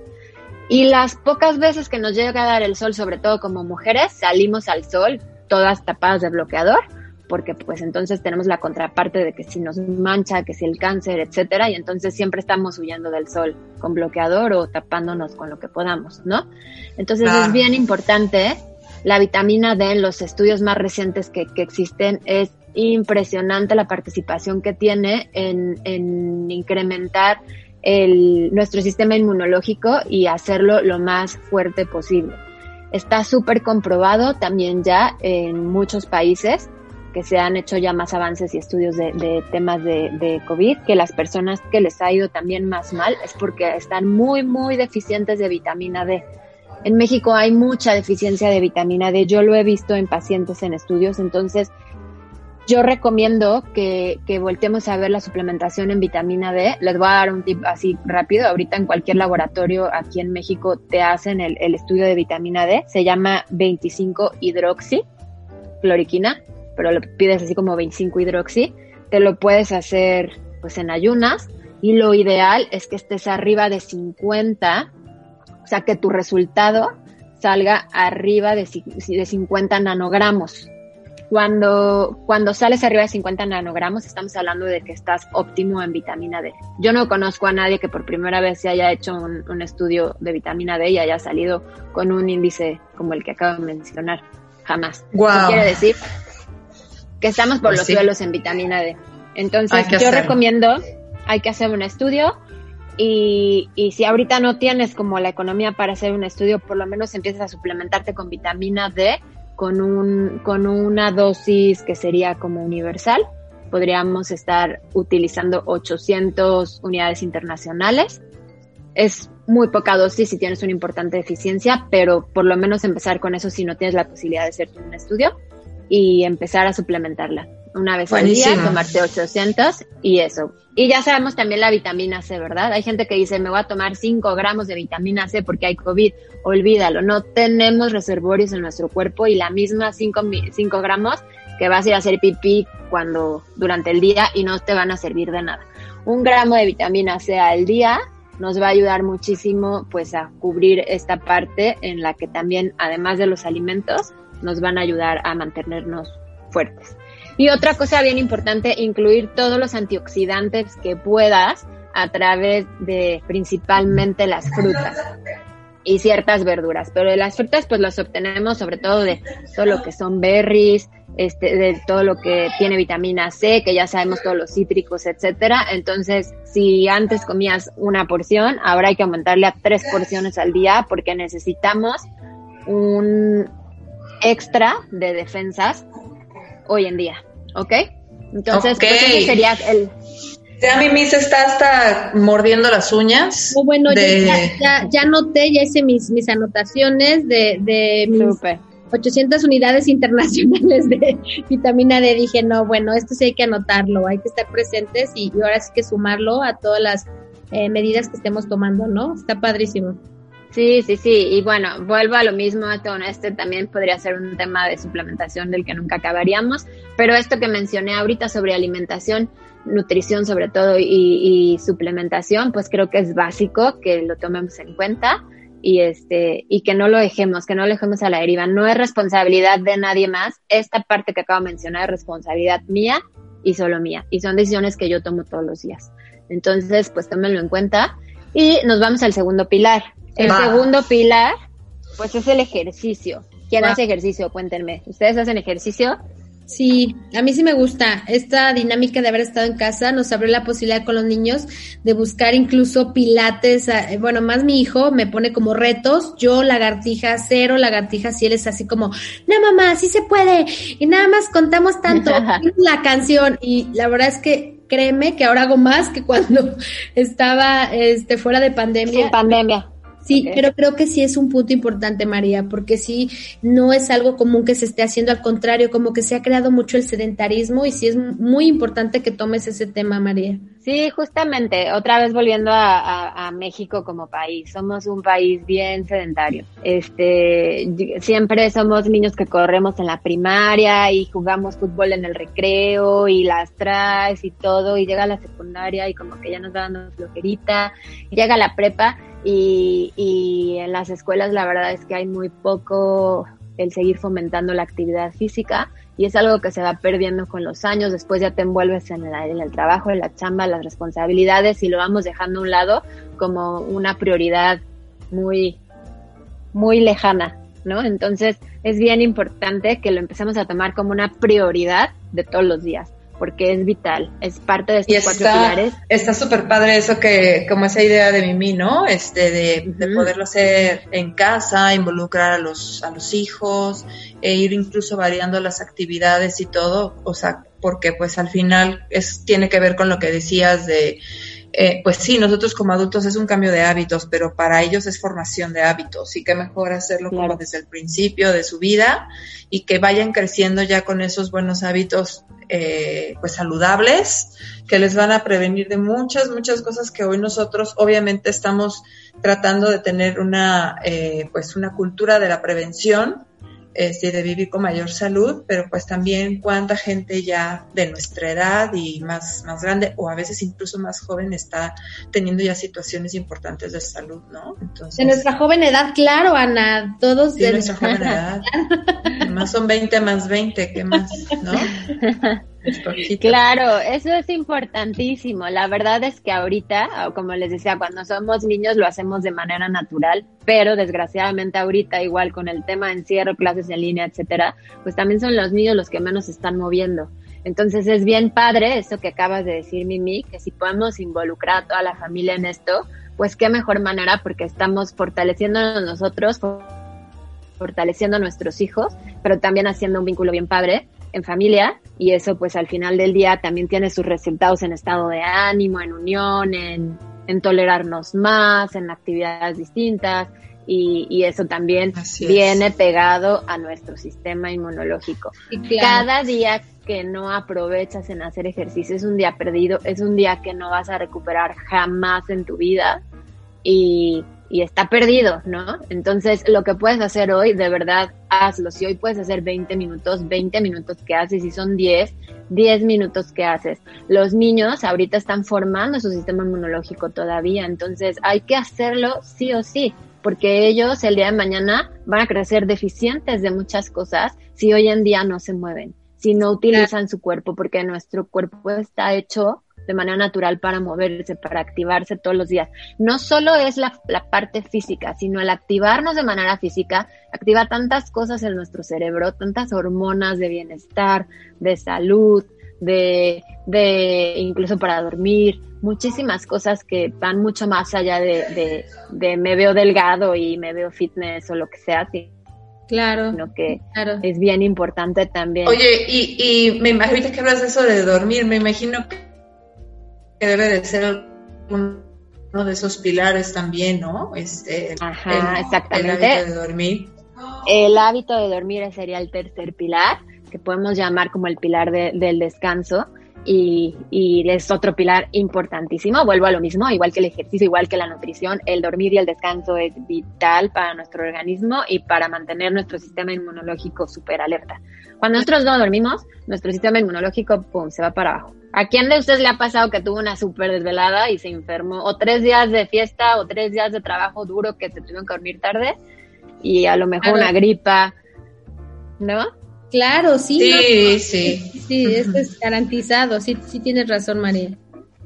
Y las pocas veces que nos llega a dar el sol, sobre todo como mujeres, salimos al sol todas tapadas de bloqueador, porque pues entonces tenemos la contraparte de que si nos mancha, que si el cáncer, etcétera, y entonces siempre estamos huyendo del sol con bloqueador o tapándonos con lo que podamos, ¿no? Entonces es bien importante, la vitamina D en los estudios más recientes que, que existen es impresionante la participación que tiene en, en incrementar el, nuestro sistema inmunológico y hacerlo lo más fuerte posible. Está súper comprobado también ya en muchos países que se han hecho ya más avances y estudios de, temas de, de, COVID, que las personas que les ha ido también más mal es porque están muy, muy deficientes de vitamina D. En México hay mucha deficiencia de vitamina D, yo lo he visto en pacientes en estudios, entonces yo recomiendo que, que volteemos a ver la suplementación en vitamina D. Les voy a dar un tip así rápido. Ahorita en cualquier laboratorio aquí en México te hacen el, el estudio de vitamina D. Se llama 25 hidroxi cloriquina, pero lo pides así como 25 hidroxi. Te lo puedes hacer pues en ayunas y lo ideal es que estés arriba de 50, o sea que tu resultado salga arriba de, de 50 nanogramos cuando, cuando sales arriba de 50 nanogramos, estamos hablando de que estás óptimo en vitamina D. Yo no conozco a nadie que por primera vez se haya hecho un, estudio de vitamina D y haya salido con un índice como el que acabo de mencionar. Jamás. Wow. quiere decir que estamos por pues los suelos en vitamina D. Entonces, yo recomiendo, hay que hacer un estudio y, y, si ahorita no tienes como la economía para hacer un estudio, por lo menos empiezas a suplementarte con vitamina D con, un, con una dosis que sería como universal. Podríamos estar utilizando 800 unidades internacionales. Es muy poca dosis si tienes una importante deficiencia, pero por lo menos empezar con eso si no tienes la posibilidad de hacerte un estudio y empezar a suplementarla. Una vez al día, tomarte 800 y eso. Y ya sabemos también la vitamina C, ¿verdad? Hay gente que dice, me voy a tomar 5 gramos de vitamina C porque hay COVID. Olvídalo, no tenemos reservorios en nuestro cuerpo y la misma 5 gramos que vas a ir a hacer pipí cuando, durante el día y no te van a servir de nada. Un gramo de vitamina C al día nos va a ayudar muchísimo pues a cubrir esta parte en la que también, además de los alimentos, nos van a ayudar a mantenernos fuertes. Y otra cosa bien importante, incluir todos los antioxidantes que puedas a través de principalmente las frutas y ciertas verduras. Pero de las frutas, pues las obtenemos sobre todo de todo lo que son berries, este, de todo lo que tiene vitamina C, que ya sabemos todos los cítricos, etcétera. Entonces, si antes comías una porción, ahora hay que aumentarle a tres porciones al día porque necesitamos un extra de defensas hoy en día, ¿ok? Entonces, pues ese sería el, ya Mimi se está hasta mordiendo las uñas. Oh, bueno, ya, ya, ya, anoté, ya hice mis, mis anotaciones de, de mis 800 unidades internacionales de vitamina D. Dije, no, bueno, esto sí hay que anotarlo, hay que estar presentes y, ahora sí que sumarlo a todas las eh, medidas que estemos tomando, ¿no? Está padrísimo. Sí, sí, sí. Y bueno, vuelvo a lo mismo con este también podría ser un tema de suplementación del que nunca acabaríamos. Pero esto que mencioné ahorita sobre alimentación, nutrición sobre todo y, suplementación, pues creo que es básico que lo tomemos en cuenta y este y que no lo dejemos, que no lo dejemos a la deriva. No es responsabilidad de nadie más. Esta parte que acabo de mencionar es responsabilidad mía y solo mía. Y son decisiones que yo tomo todos los días. Entonces, pues tómenlo en cuenta. Y nos vamos al segundo pilar. El segundo pilar, pues es el ejercicio. ¿Quién hace ejercicio? Cuéntenme. ¿Ustedes hacen ejercicio? Sí, a mí sí me gusta. Esta dinámica de haber estado en casa nos abrió la posibilidad con los niños de buscar incluso pilates. Eh, bueno, más mi hijo me pone como retos. Yo lagartija, cero lagartija, si él es así como, no mamá, sí se puede. Y nada más contamos tanto la canción. Y la verdad es que créeme que ahora hago más que cuando estaba este, fuera de pandemia. Sin pandemia. Sí, pero creo que sí es un punto importante, María, porque sí no es algo común que se esté haciendo, al contrario, como que se ha creado mucho el sedentarismo y sí es muy importante que tomes ese tema, María. Sí, justamente, otra vez volviendo a, México como país, somos un país bien sedentario. Este, siempre somos niños que corremos en la primaria y jugamos fútbol en el recreo y las traes y todo, y llega la secundaria y como que ya nos da dando flojerita, llega la prepa y, y en las escuelas la verdad es que hay muy poco el seguir fomentando la actividad física y es algo que se va perdiendo con los años, después ya te envuelves en, en, el trabajo, en la chamba, las responsabilidades y lo vamos dejando a un lado como una prioridad muy, muy lejana, ¿no? Entonces es bien importante que lo empecemos a tomar como una prioridad de todos los días porque es vital, es parte de estos cuatro pilares. Está súper padre eso que, como esa idea de Mimi, ¿no? Este, de, poderlo hacer en casa, involucrar a los, a los hijos, e ir incluso variando las actividades y todo, o sea, porque pues al final es, tiene que ver con lo que decías de, eh, pues sí, nosotros como adultos es un cambio de hábitos, pero para ellos es formación de hábitos. Y que mejor hacerlo como desde el principio de su vida y que vayan creciendo ya con esos buenos hábitos eh, pues saludables que les van a prevenir de muchas, muchas cosas que hoy nosotros obviamente estamos tratando de tener una, eh, pues una cultura de la prevención este, de vivir con mayor salud, pero pues también cuánta gente ya de nuestra edad y más, más grande o a veces incluso más joven está teniendo ya situaciones importantes de salud, ¿no? Entonces, de nuestra joven edad, claro, Ana, todos de nuestra joven edad. más son 20 más 20, ¿qué más? ¿No? Claro, eso es importantísimo. La verdad es que ahorita, como les decía, cuando somos niños lo hacemos de manera natural, pero desgraciadamente ahorita, igual con el tema de encierro, clases en línea, etcétera, pues también son los niños los que menos se están moviendo. Entonces es bien padre eso que acabas de decir, Mimi, que si podemos involucrar a toda la familia en esto, pues qué mejor manera porque estamos fortaleciéndonos nosotros, fortaleciendo a nuestros hijos, pero también haciendo un vínculo bien padre en familia y eso pues al final del día también tiene sus resultados en estado de ánimo, en unión, en, tolerarnos más, en actividades distintas y, eso también viene pegado a nuestro sistema inmunológico. Cada día que no aprovechas en hacer ejercicio es un día perdido, es un día que no vas a recuperar jamás en tu vida y y está perdido, ¿no? Entonces, lo que puedes hacer hoy, de verdad, hazlo. Si hoy puedes hacer 20 minutos, 20 minutos que haces. Si son 10, 10 minutos que haces. Los niños ahorita están formando su sistema inmunológico todavía, entonces hay que hacerlo sí o sí, porque ellos el día de mañana van a crecer deficientes de muchas cosas si hoy en día no se mueven. si no utilizan su cuerpo, porque nuestro cuerpo está hecho de manera natural para moverse, para activarse todos los días. No solo es la, parte física, sino el activarnos de manera física activa tantas cosas en nuestro cerebro, tantas hormonas de bienestar, de salud, de, de incluso para dormir, muchísimas cosas que van mucho más allá de, de, me veo delgado y me veo fitness o lo que sea, Claro. Sino que es bien importante también. Oye, y, y me imagino que hablas de eso de dormir, me imagino que debe de ser uno de esos pilares también, ¿no? Este, Ajá, exactamente. El hábito de dormir. El hábito de dormir sería el tercer pilar, que podemos llamar como el pilar del descanso. Y, y, es otro pilar importantísimo. Vuelvo a lo mismo, igual que el ejercicio, igual que la nutrición, el dormir y el descanso es vital para nuestro organismo y para mantener nuestro sistema inmunológico súper alerta. Cuando nosotros no dormimos, nuestro sistema inmunológico, pum, se va para abajo. ¿A quién de ustedes le ha pasado que tuvo una súper desvelada y se enfermó? O tres días de fiesta o tres días de trabajo duro que se tuvieron que dormir tarde y a lo mejor una gripa, ¿no? Claro, sí. Sí, sí. Sí, esto es garantizado. Sí, sí tienes razón, María.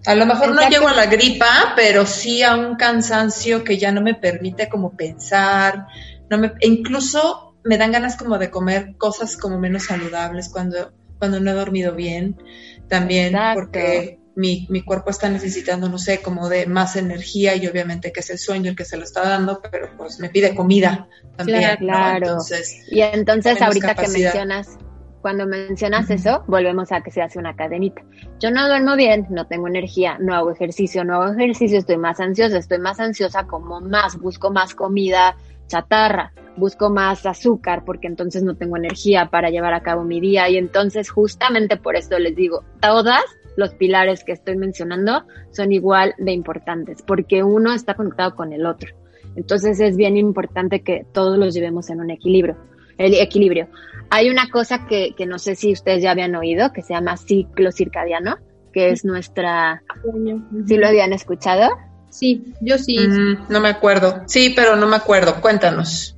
A lo mejor no llego a la gripa, pero sí a un cansancio que ya no me permite como pensar, no me, e incluso me dan ganas como de comer cosas como menos saludables cuando, cuando no he dormido bien también porque mi, mi, cuerpo está necesitando, no sé, como de más energía y obviamente que es el sueño el que se lo está dando, pero pues me pide comida también. Claro, Entonces, y entonces ahorita que mencionas, cuando mencionas eso, volvemos a que se hace una cadenita. Yo no duermo bien, no tengo energía, no hago ejercicio, no hago ejercicio, estoy más ansiosa, estoy más ansiosa, como más, busco más comida chatarra, busco más azúcar porque entonces no tengo energía para llevar a cabo mi día y entonces justamente por esto les digo, todas los pilares que estoy mencionando son igual de importantes porque uno está conectado con el otro. Entonces es bien importante que todos los llevemos en un equilibrio. El equilibrio. Hay una cosa que, que no sé si ustedes ya habían oído que se llama ciclo circadiano, que es nuestra... ¿Sí lo habían escuchado? Sí, yo sí. Mm, no me acuerdo. Sí, pero no me acuerdo. Cuéntanos.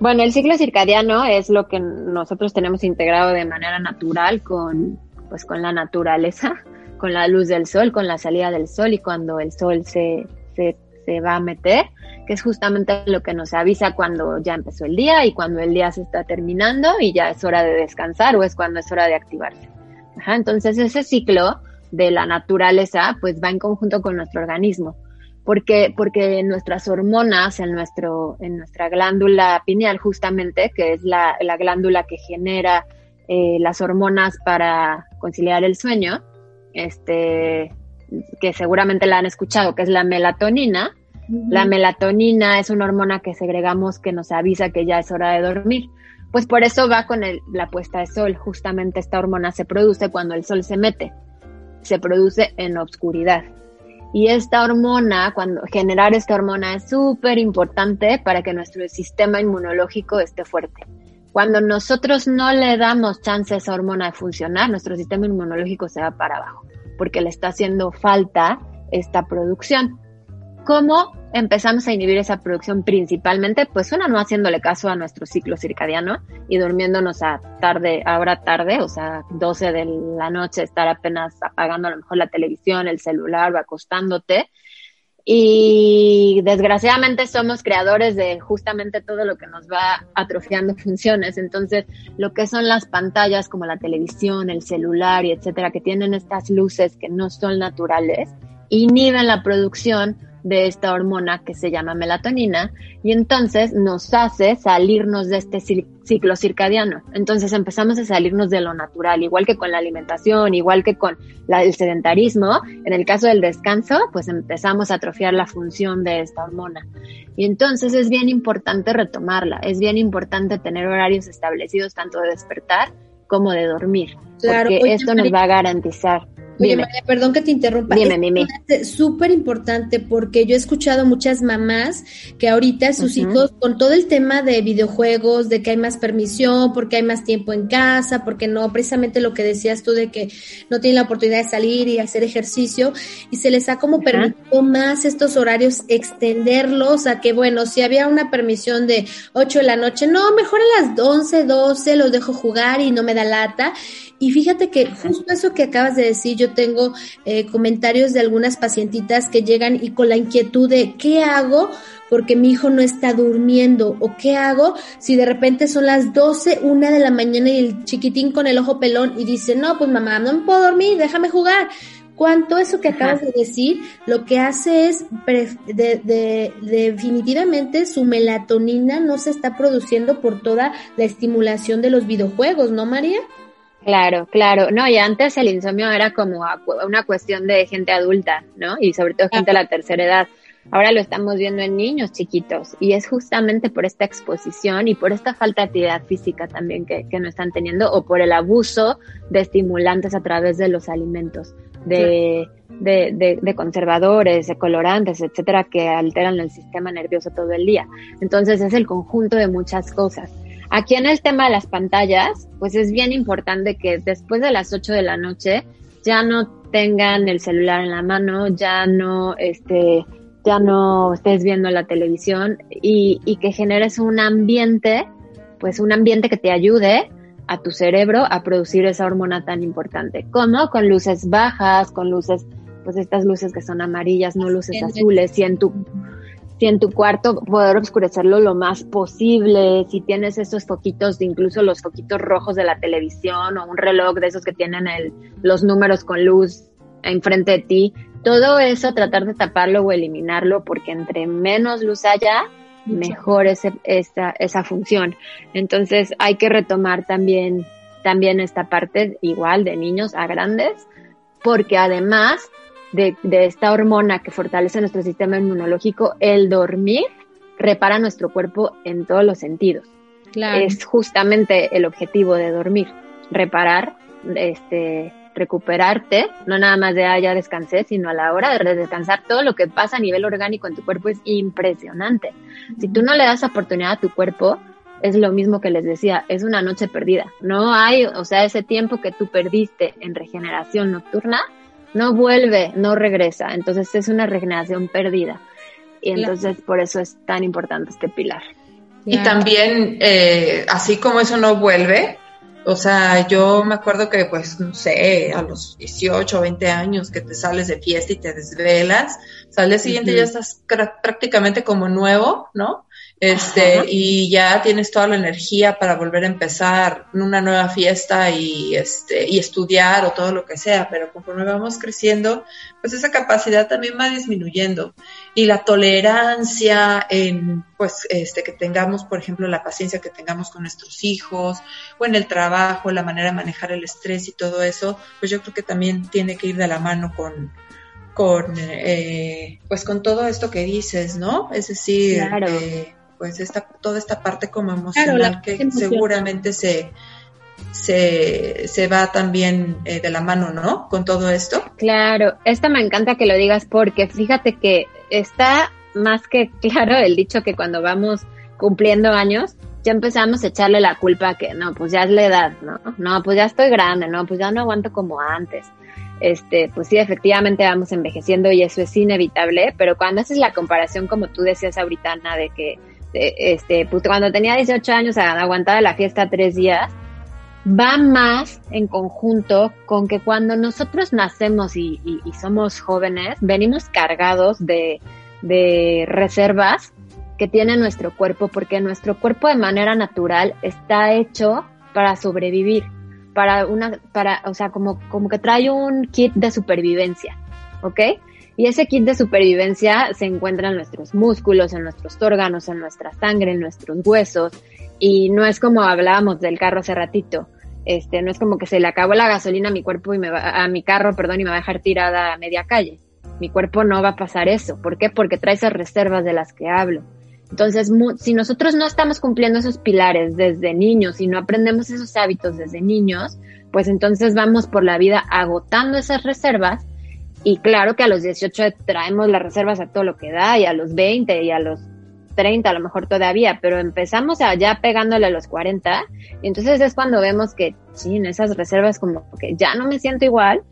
Bueno, el ciclo circadiano es lo que nosotros tenemos integrado de manera natural con, pues, con la naturaleza, con la luz del sol, con la salida del sol y cuando el sol se, se, se va a meter, que es justamente lo que nos avisa cuando ya empezó el día y cuando el día se está terminando y ya es hora de descansar o es cuando es hora de activarse. Ajá, entonces ese ciclo de la naturaleza pues va en conjunto con nuestro organismo porque, porque nuestras hormonas en, nuestro, en nuestra glándula pineal justamente, que es la, la glándula que genera eh, las hormonas para conciliar el sueño, este, que seguramente la han escuchado, que es la melatonina. La melatonina es una hormona que segregamos que nos avisa que ya es hora de dormir. Pues por eso va con el, la puesta de sol. Justamente esta hormona se produce cuando el sol se mete. Se produce en obscuridad. Y esta hormona, cuando generar esta hormona es súper importante para que nuestro sistema inmunológico esté fuerte. Cuando nosotros no le damos chance a esa hormona de funcionar, nuestro sistema inmunológico se va para abajo, porque le está haciendo falta esta producción. ¿Cómo empezamos a inhibir esa producción principalmente? Pues una, no haciéndole caso a nuestro ciclo circadiano y durmiéndonos a tarde, ahora tarde, o sea, 12 de la noche, estar apenas apagando a lo mejor la televisión, el celular o acostándote. Y desgraciadamente somos creadores de justamente todo lo que nos va atrofiando funciones. Entonces, lo que son las pantallas como la televisión, el celular y etcétera, que tienen estas luces que no son naturales, inhiben la producción de esta hormona que se llama melatonina y entonces nos hace salirnos de este ciclo circadiano. Entonces empezamos a salirnos de lo natural, igual que con la alimentación, igual que con el sedentarismo. En el caso del descanso, pues empezamos a atrofiar la función de esta hormona. Y entonces es bien importante retomarla, es bien importante tener horarios establecidos tanto de despertar como de dormir, porque esto nos va a garantizar Oye, María, perdón que te interrumpa. Dime, es súper importante porque yo he escuchado muchas mamás que ahorita sus hijos, con todo el tema de videojuegos, de que hay más permisión, porque hay más tiempo en casa, porque no, precisamente lo que decías tú de que no tienen la oportunidad de salir y hacer ejercicio, y se les ha como permitido más estos horarios extenderlos a que, bueno, si había una permisión de 8 de la noche, no, mejor a las 11, 12 los dejo jugar y no me da lata. Y fíjate que justo eso que acabas de decir, yo tengo eh, comentarios de algunas pacientitas que llegan y con la inquietud de ¿qué hago? porque mi hijo no está durmiendo o qué hago si de repente son las 12, una de la mañana y el chiquitín con el ojo pelón y dice, no, pues mamá, no me puedo dormir, déjame jugar. Cuánto eso que acabas de decir, lo que hace es de, definitivamente su melatonina no se está produciendo por toda la estimulación de los videojuegos, ¿no, María? Claro, claro. No, y antes el insomnio era como una cuestión de gente adulta, ¿no? Y sobre todo gente de la tercera edad. Ahora lo estamos viendo en niños chiquitos y es justamente por esta exposición y por esta falta de actividad física también que, no están teniendo o por el abuso de estimulantes a través de los alimentos, de, de, de, conservadores, de colorantes, etcétera, que alteran el sistema nervioso todo el día. Entonces es el conjunto de muchas cosas. Aquí en el tema de las pantallas, pues es bien importante que después de las 8 de la noche ya no tengan el celular en la mano, ya no, este, ya no estés viendo la televisión y, y que generes un ambiente, pues un ambiente que te ayude a tu cerebro a producir esa hormona tan importante, como con luces bajas, con luces, pues estas luces que son amarillas, no luces azules, y en tu si en tu cuarto poder oscurecerlo lo más posible, si tienes esos foquitos, incluso los foquitos rojos de la televisión o un reloj de esos que tienen el, los números con luz enfrente de ti, todo eso tratar de taparlo o eliminarlo porque entre menos luz haya, mejor ese, esa, esa función. Entonces hay que retomar también, también esta parte igual de niños a grandes, porque además de, esta hormona que fortalece nuestro sistema inmunológico, el dormir repara nuestro cuerpo en todos los sentidos. Es justamente el objetivo de dormir, reparar, este, recuperarte, no nada más de ah, ya descansé, sino a la hora de descansar, todo lo que pasa a nivel orgánico en tu cuerpo es impresionante. Si tú no le das oportunidad a tu cuerpo, es lo mismo que les decía, es una noche perdida. No hay, o sea, ese tiempo que tú perdiste en regeneración nocturna, no vuelve, no regresa. Entonces es una regeneración perdida. Y entonces por eso es tan importante este pilar. Y también, eh, así como eso no vuelve, o sea, yo me acuerdo que, pues, no sé, a los 18 o 20 años que te sales de fiesta y te desvelas, al día siguiente ya estás prácticamente como nuevo, ¿no? Este, y ya tienes toda la energía para volver a empezar una nueva fiesta y, este, y estudiar o todo lo que sea, pero conforme vamos creciendo, pues esa capacidad también va disminuyendo. Y la tolerancia en, pues, este, que tengamos, por ejemplo, la paciencia que tengamos con nuestros hijos o en el trabajo, la manera de manejar el estrés y todo eso, pues yo creo que también tiene que ir de la mano con, con, eh, pues con todo esto que dices, ¿no? Es decir, eh, pues esta, toda esta parte como emocional que seguramente se, se, se va también eh, de la mano, ¿no? Con todo esto. Claro, esta me encanta que lo digas porque fíjate que está más que claro el dicho que cuando vamos cumpliendo años, ya empezamos a echarle la culpa a que no, pues ya es la edad, ¿no? No, pues ya estoy grande, no, pues ya no aguanto como antes. Este, pues sí, efectivamente vamos envejeciendo y eso es inevitable, pero cuando haces la comparación, como tú decías ahorita, Ana, de que este, pues cuando tenía 18 años aguantaba la fiesta tres días, va más en conjunto con que cuando nosotros nacemos y, somos jóvenes, venimos cargados de, de reservas que tiene nuestro cuerpo, porque nuestro cuerpo de manera natural está hecho para sobrevivir, para una, para, o sea, como, como que trae un kit de supervivencia, ¿ok? Y ese kit de supervivencia se encuentra en nuestros músculos, en nuestros órganos, en nuestra sangre, en nuestros huesos. Y no es como hablábamos del carro hace ratito. Este, no es como que se le acabó la gasolina a mi cuerpo y me va, a mi carro, perdón, y me va a dejar tirada a media calle. Mi cuerpo no va a pasar eso. ¿Por qué? Porque trae esas reservas de las que hablo. Entonces, si nosotros no estamos cumpliendo esos pilares desde niños y no aprendemos esos hábitos desde niños, pues entonces vamos por la vida agotando esas reservas y claro que a los 18 traemos las reservas a todo lo que da y a los 20 y a los 30 a lo mejor todavía, pero empezamos allá pegándole a los 40 y entonces es cuando vemos que, sí, en esas reservas como que ya no me siento igual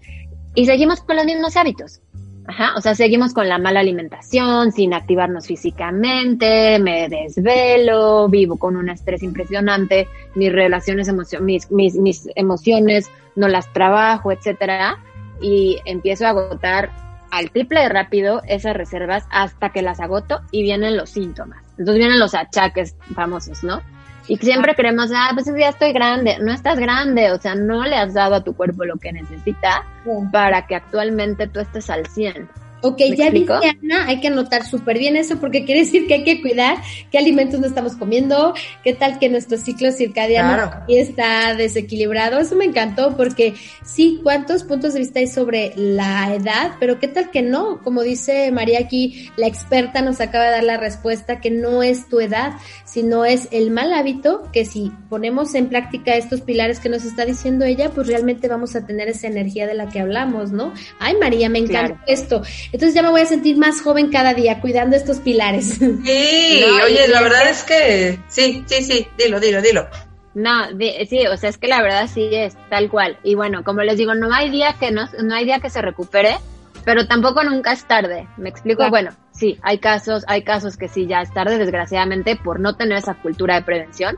y seguimos con los mismos hábitos. Ajá, o sea, seguimos con la mala alimentación, sin activarnos físicamente, me desvelo, vivo con un estrés impresionante, mis relaciones, mis, mis, mis emociones no las trabajo, etcétera, y empiezo a agotar al triple de rápido esas reservas hasta que las agoto y vienen los síntomas. Entonces vienen los achaques famosos, ¿no? Y siempre creemos, ah, pues ya estoy grande. No estás grande, o sea, no le has dado a tu cuerpo lo que necesita para que actualmente tú estés al 100. Ok, ya dice Ana, hay que anotar súper bien eso porque quiere decir que hay que cuidar qué alimentos no estamos comiendo, qué tal que nuestro ciclo circadiano está desequilibrado. Eso me encantó porque sí, cuántos puntos de vista hay sobre la edad, pero qué tal que no. Como dice María aquí, la experta nos acaba de dar la respuesta que no es tu edad, sino es el mal hábito que si ponemos en práctica estos pilares que nos está diciendo ella, pues realmente vamos a tener esa energía de la que hablamos, ¿no? Ay, María, me encanta esto. Entonces ya me voy a sentir más joven cada día cuidando estos pilares. Sí, oye, la verdad es que sí, sí, sí, dilo, dilo, dilo. No, sí, o sea, es que la verdad sí es tal cual. Y bueno, como les digo, no hay día que no, no hay día que se recupere, pero tampoco nunca es tarde. ¿Me explico? Bueno, sí, hay casos, hay casos que sí ya es tarde, desgraciadamente, por no tener esa cultura de prevención.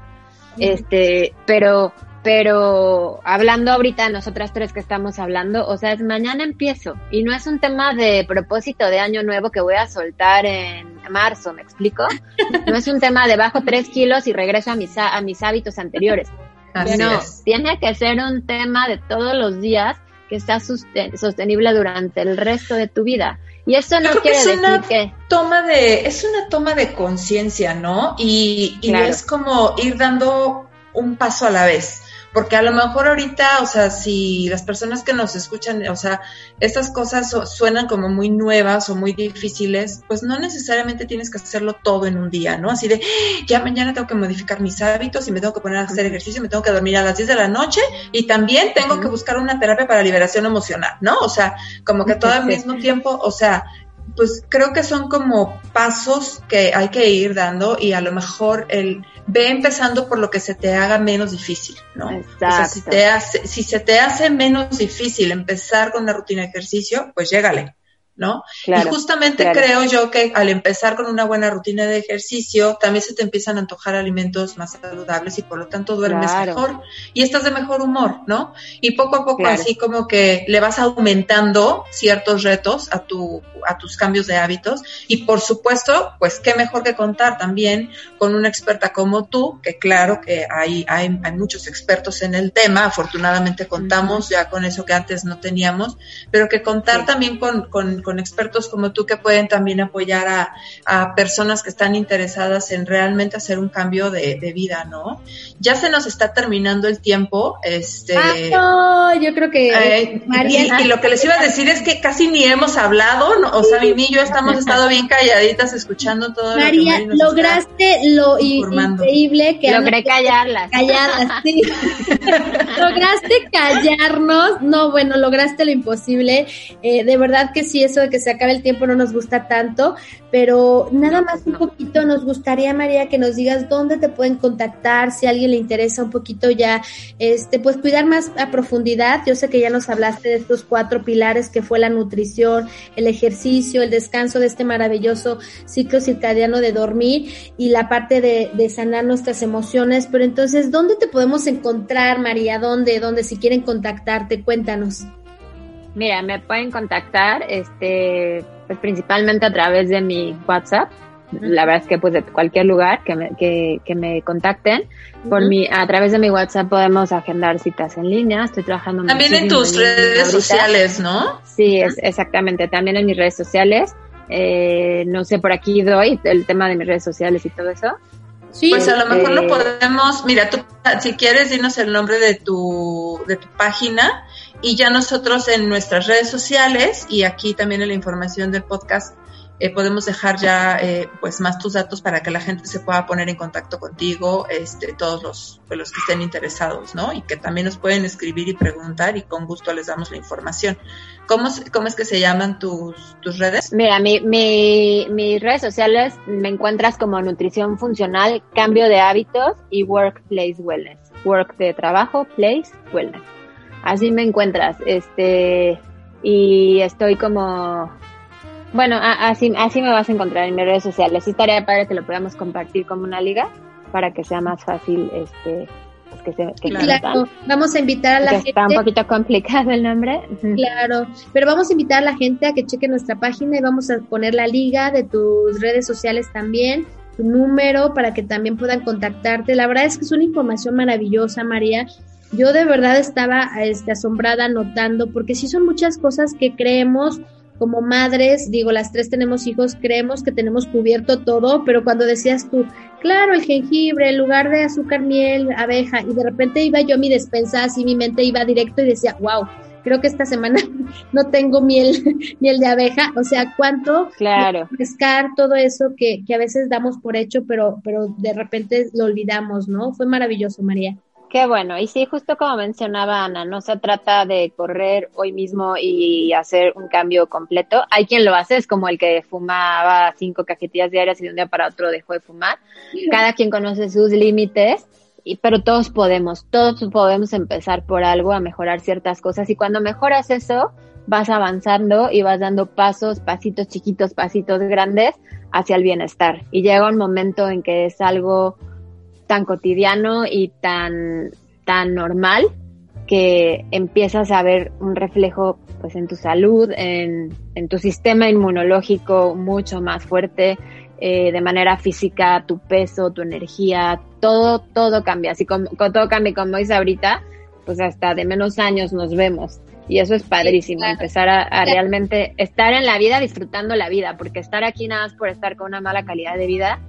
Este, pero pero hablando ahorita nosotras tres que estamos hablando, o sea, es mañana empiezo y no es un tema de propósito de año nuevo que voy a soltar en marzo, ¿me explico? No es un tema de bajo tres kilos y regreso a mis, a mis hábitos anteriores. no, tiene que ser un tema de todos los días que sea sostenible durante el resto de tu vida. Y eso no quiere es decir una que toma de es una toma de conciencia, ¿no? Y, y es como ir dando un paso a la vez porque a lo mejor ahorita, o sea, si las personas que nos escuchan, o sea, estas cosas suenan como muy nuevas o muy difíciles, pues no necesariamente tienes que hacerlo todo en un día, ¿no? Así de, ya mañana tengo que modificar mis hábitos y me tengo que poner a hacer ejercicio, me tengo que dormir a las 10 de la noche y también tengo que buscar una terapia para liberación emocional, ¿no? O sea, como que todo al mismo tiempo, o sea, pues creo que son como pasos que hay que ir dando y a lo mejor el ve empezando por lo que se te haga menos difícil, ¿no? Exacto. O sea, si, te hace, si se te hace menos difícil empezar con una rutina de ejercicio, pues llégale. ¿No? y justamente creo yo que al empezar con una buena rutina de ejercicio, también se te empiezan a antojar alimentos más saludables y por lo tanto duermes mejor y estás de mejor humor, ¿no? Y poco a poco así como que le vas aumentando ciertos retos a tu a tus cambios de hábitos y por supuesto, pues qué mejor que contar también con una experta como tú, que claro que hay hay, hay muchos expertos en el tema, afortunadamente contamos ya con eso que antes no teníamos, pero que contar también con, con con expertos como tú que pueden también apoyar a, a personas que están interesadas en realmente hacer un cambio de, de, vida, ¿no? Ya se nos está terminando el tiempo. Este, ah, no, yo creo que. Eh, y, lo que les iba a decir es que casi ni hemos hablado, ¿no? o sea, Mimi y yo estamos estado bien calladitas escuchando todo. María, lo que lograste lo increíble que. Logré callarlas. Calladas, sí. lograste callarnos. No, bueno, lograste lo imposible. Eh, de verdad que sí, eso de que se acabe el tiempo no nos gusta tanto, pero nada más un poquito nos gustaría, María, que nos digas dónde te pueden contactar, si a alguien le interesa un poquito ya, este, pues cuidar más a profundidad. Yo sé que ya nos hablaste de estos cuatro pilares que fue la nutrición, el ejercicio, el descanso de este maravilloso ciclo circadiano de dormir y la parte de, de sanar nuestras emociones. Pero entonces, ¿dónde te podemos encontrar, María? ¿Dónde? ¿Dónde? Si quieren contactarte, cuéntanos. Mira, me pueden contactar, este, pues principalmente a través de mi WhatsApp. La verdad es que pues de cualquier lugar que me, que, que me contacten. Por mi, a través de mi WhatsApp podemos agendar citas en línea. Estoy trabajando También en tus redes sociales, ¿no? Sí, es, exactamente. También en mis redes sociales. Eh, no sé, por aquí doy el tema de mis redes sociales y todo eso. Sí, pues a lo mejor lo este podemos, mira, tú si quieres dinos el nombre de tu, de tu página y ya nosotros en nuestras redes sociales y aquí también en la información del podcast eh, podemos dejar ya eh, pues más tus datos para que la gente se pueda poner en contacto contigo, este, todos los, pues, los que estén interesados, ¿no? Y que también nos pueden escribir y preguntar y con gusto les damos la información. ¿Cómo, cómo es que se llaman tus, tus redes? Mira, mi, mi, mis redes sociales me encuentras como nutrición funcional, cambio de hábitos y workplace wellness. Work de trabajo, place, wellness. Así me encuentras, este, y estoy como bueno, así, así me vas a encontrar en mis redes sociales. Sí estaría padre que lo podamos compartir como una liga para que sea más fácil este pues, que se, que claro, vamos a invitar a la gente. Está un poquito complicado el nombre. Claro, pero vamos a invitar a la gente a que cheque nuestra página y vamos a poner la liga de tus redes sociales también, tu número para que también puedan contactarte. La verdad es que es una información maravillosa, María. Yo de verdad estaba este, asombrada notando, porque sí son muchas cosas que creemos como madres, digo, las tres tenemos hijos, creemos que tenemos cubierto todo, pero cuando decías tú, claro, el jengibre, en lugar de azúcar, miel, abeja, y de repente iba yo a mi despensa, así mi mente iba directo y decía, wow, creo que esta semana no tengo miel, miel de abeja, o sea, cuánto claro. pescar todo eso que, que a veces damos por hecho, pero, pero de repente lo olvidamos, ¿no? Fue maravilloso, María. Qué bueno. Y sí, justo como mencionaba Ana, no se trata de correr hoy mismo y hacer un cambio completo. Hay quien lo hace, es como el que fumaba cinco cajetillas diarias y de un día para otro dejó de fumar. Cada quien conoce sus límites, y, pero todos podemos, todos podemos empezar por algo a mejorar ciertas cosas. Y cuando mejoras eso, vas avanzando y vas dando pasos, pasitos chiquitos, pasitos grandes hacia el bienestar. Y llega un momento en que es algo tan cotidiano y tan, tan normal que empiezas a ver un reflejo pues en tu salud, en, en tu sistema inmunológico mucho más fuerte, eh, de manera física, tu peso, tu energía, todo, todo cambia. Así como, todo cambia, como dice ahorita, pues hasta de menos años nos vemos. Y eso es padrísimo, empezar a, a, realmente estar en la vida disfrutando la vida, porque estar aquí nada más por estar con una mala calidad de vida,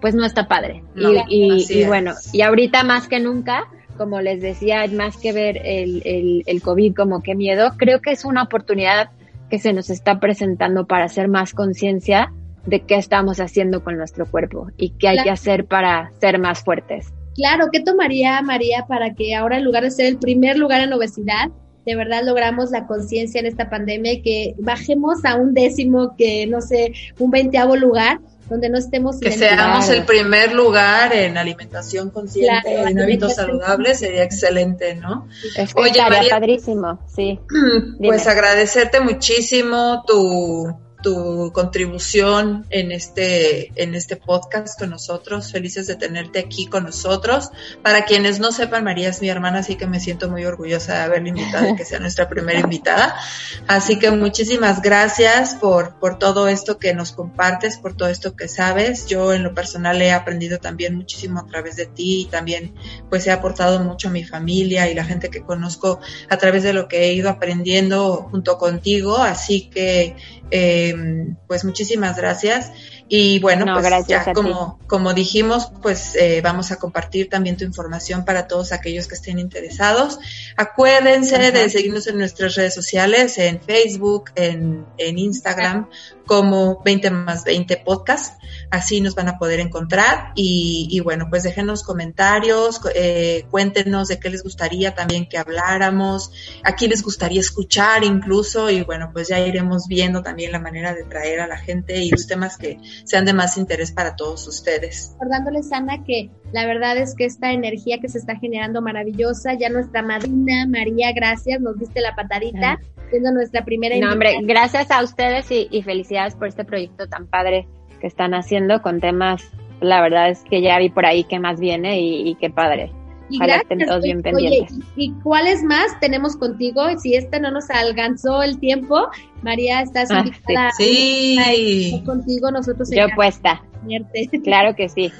pues no está padre. y, bueno, y ahorita más que nunca, como les decía, más que ver el, el, el COVID como que miedo, creo que es una oportunidad que se nos está presentando para hacer más conciencia de qué estamos haciendo con nuestro cuerpo y qué hay que hacer para ser más fuertes. Claro, ¿qué tomaría María para que ahora en lugar de ser el primer lugar en obesidad, de verdad logramos la conciencia en esta pandemia y que bajemos a un décimo, que no sé, un veinteavo lugar donde no estemos... Que seamos el primer lugar en alimentación consciente, en hábitos saludables, sería excelente, ¿no? Oye, María, padrísimo, sí. Pues agradecerte muchísimo tu tu contribución en este, en este podcast con nosotros. Felices de tenerte aquí con nosotros. Para quienes no sepan, María es mi hermana, así que me siento muy orgullosa de haberla invitado y que sea nuestra primera invitada. Así que muchísimas gracias por, por todo esto que nos compartes, por todo esto que sabes. Yo en lo personal he aprendido también muchísimo a través de ti y también pues he aportado mucho a mi familia y la gente que conozco a través de lo que he ido aprendiendo junto contigo. Así que eh, pues muchísimas gracias. Y bueno, pues ya como, como dijimos, pues eh, vamos a compartir también tu información para todos aquellos que estén interesados. Acuérdense de seguirnos en nuestras redes sociales, en Facebook, en, en Instagram, como 20 más 20 podcast. Así nos van a poder encontrar. Y, y bueno, pues déjenos comentarios, eh, cuéntenos de qué les gustaría también que habláramos, a quién les gustaría escuchar incluso. Y bueno, pues ya iremos viendo también la manera de traer a la gente y los temas que sean de más interés para todos ustedes. Recordándoles, Ana, que la verdad es que esta energía que se está generando maravillosa, ya nuestra madrina María, gracias, nos diste la patadita, siendo nuestra primera No, hombre, gracias a ustedes y, felicidades por este proyecto tan padre que están haciendo con temas, la verdad es que ya vi por ahí que más viene y, y qué padre. Y estén todos bien pendientes. ¿y cuáles más tenemos contigo? Si este no nos alcanzó el tiempo, María, estás ah, invitada sí. contigo, nosotros. Yo puesta. Claro que sí,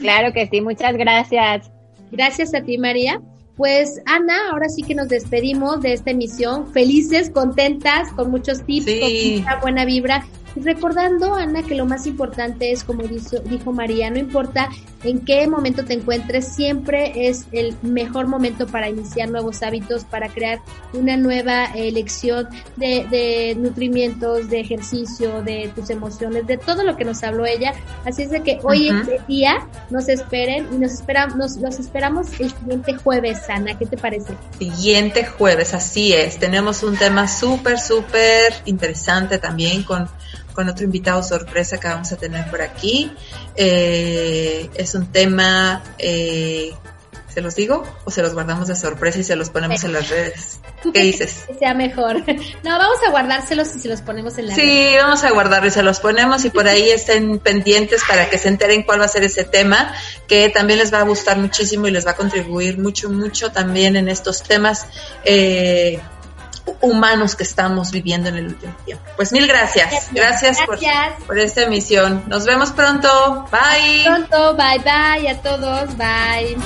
claro que sí, muchas gracias. Gracias a ti, María. Pues Ana, ahora sí que nos despedimos de esta emisión, felices, contentas, con muchos tips, con mucha buena vibra recordando, Ana, que lo más importante es, como dijo, dijo María, no importa en qué momento te encuentres, siempre es el mejor momento para iniciar nuevos hábitos, para crear una nueva elección de, de nutrimientos, de ejercicio, de tus emociones, de todo lo que nos habló ella. Así es de que hoy es el día, nos esperen y nos, esperamos nos, los esperamos el siguiente jueves, Ana. ¿Qué te parece? Siguiente jueves, así es. Tenemos un tema súper, súper interesante también con con otro invitado sorpresa que vamos a tener por aquí. Eh, es un tema, eh, ¿se los digo? ¿O se los guardamos de sorpresa y se los ponemos en las redes? ¿Qué dices? Que sea mejor. No, vamos a guardárselos y se los ponemos en la Sí, vamos a guardarlos y se los ponemos y por ahí estén pendientes para que se enteren cuál va a ser ese tema, que también les va a gustar muchísimo y les va a contribuir mucho, mucho también en estos temas. Eh, humanos que estamos viviendo en el último tiempo. Pues mil gracias. Gracias, Por, por, esta emisión. Nos vemos pronto. Bye. Pronto. Bye bye a todos. Bye.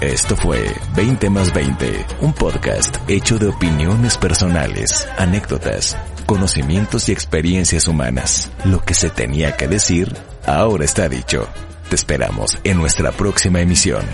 Esto fue 20 más 20, un podcast hecho de opiniones personales, anécdotas, conocimientos y experiencias humanas. Lo que se tenía que decir, ahora está dicho. Te esperamos en nuestra próxima emisión.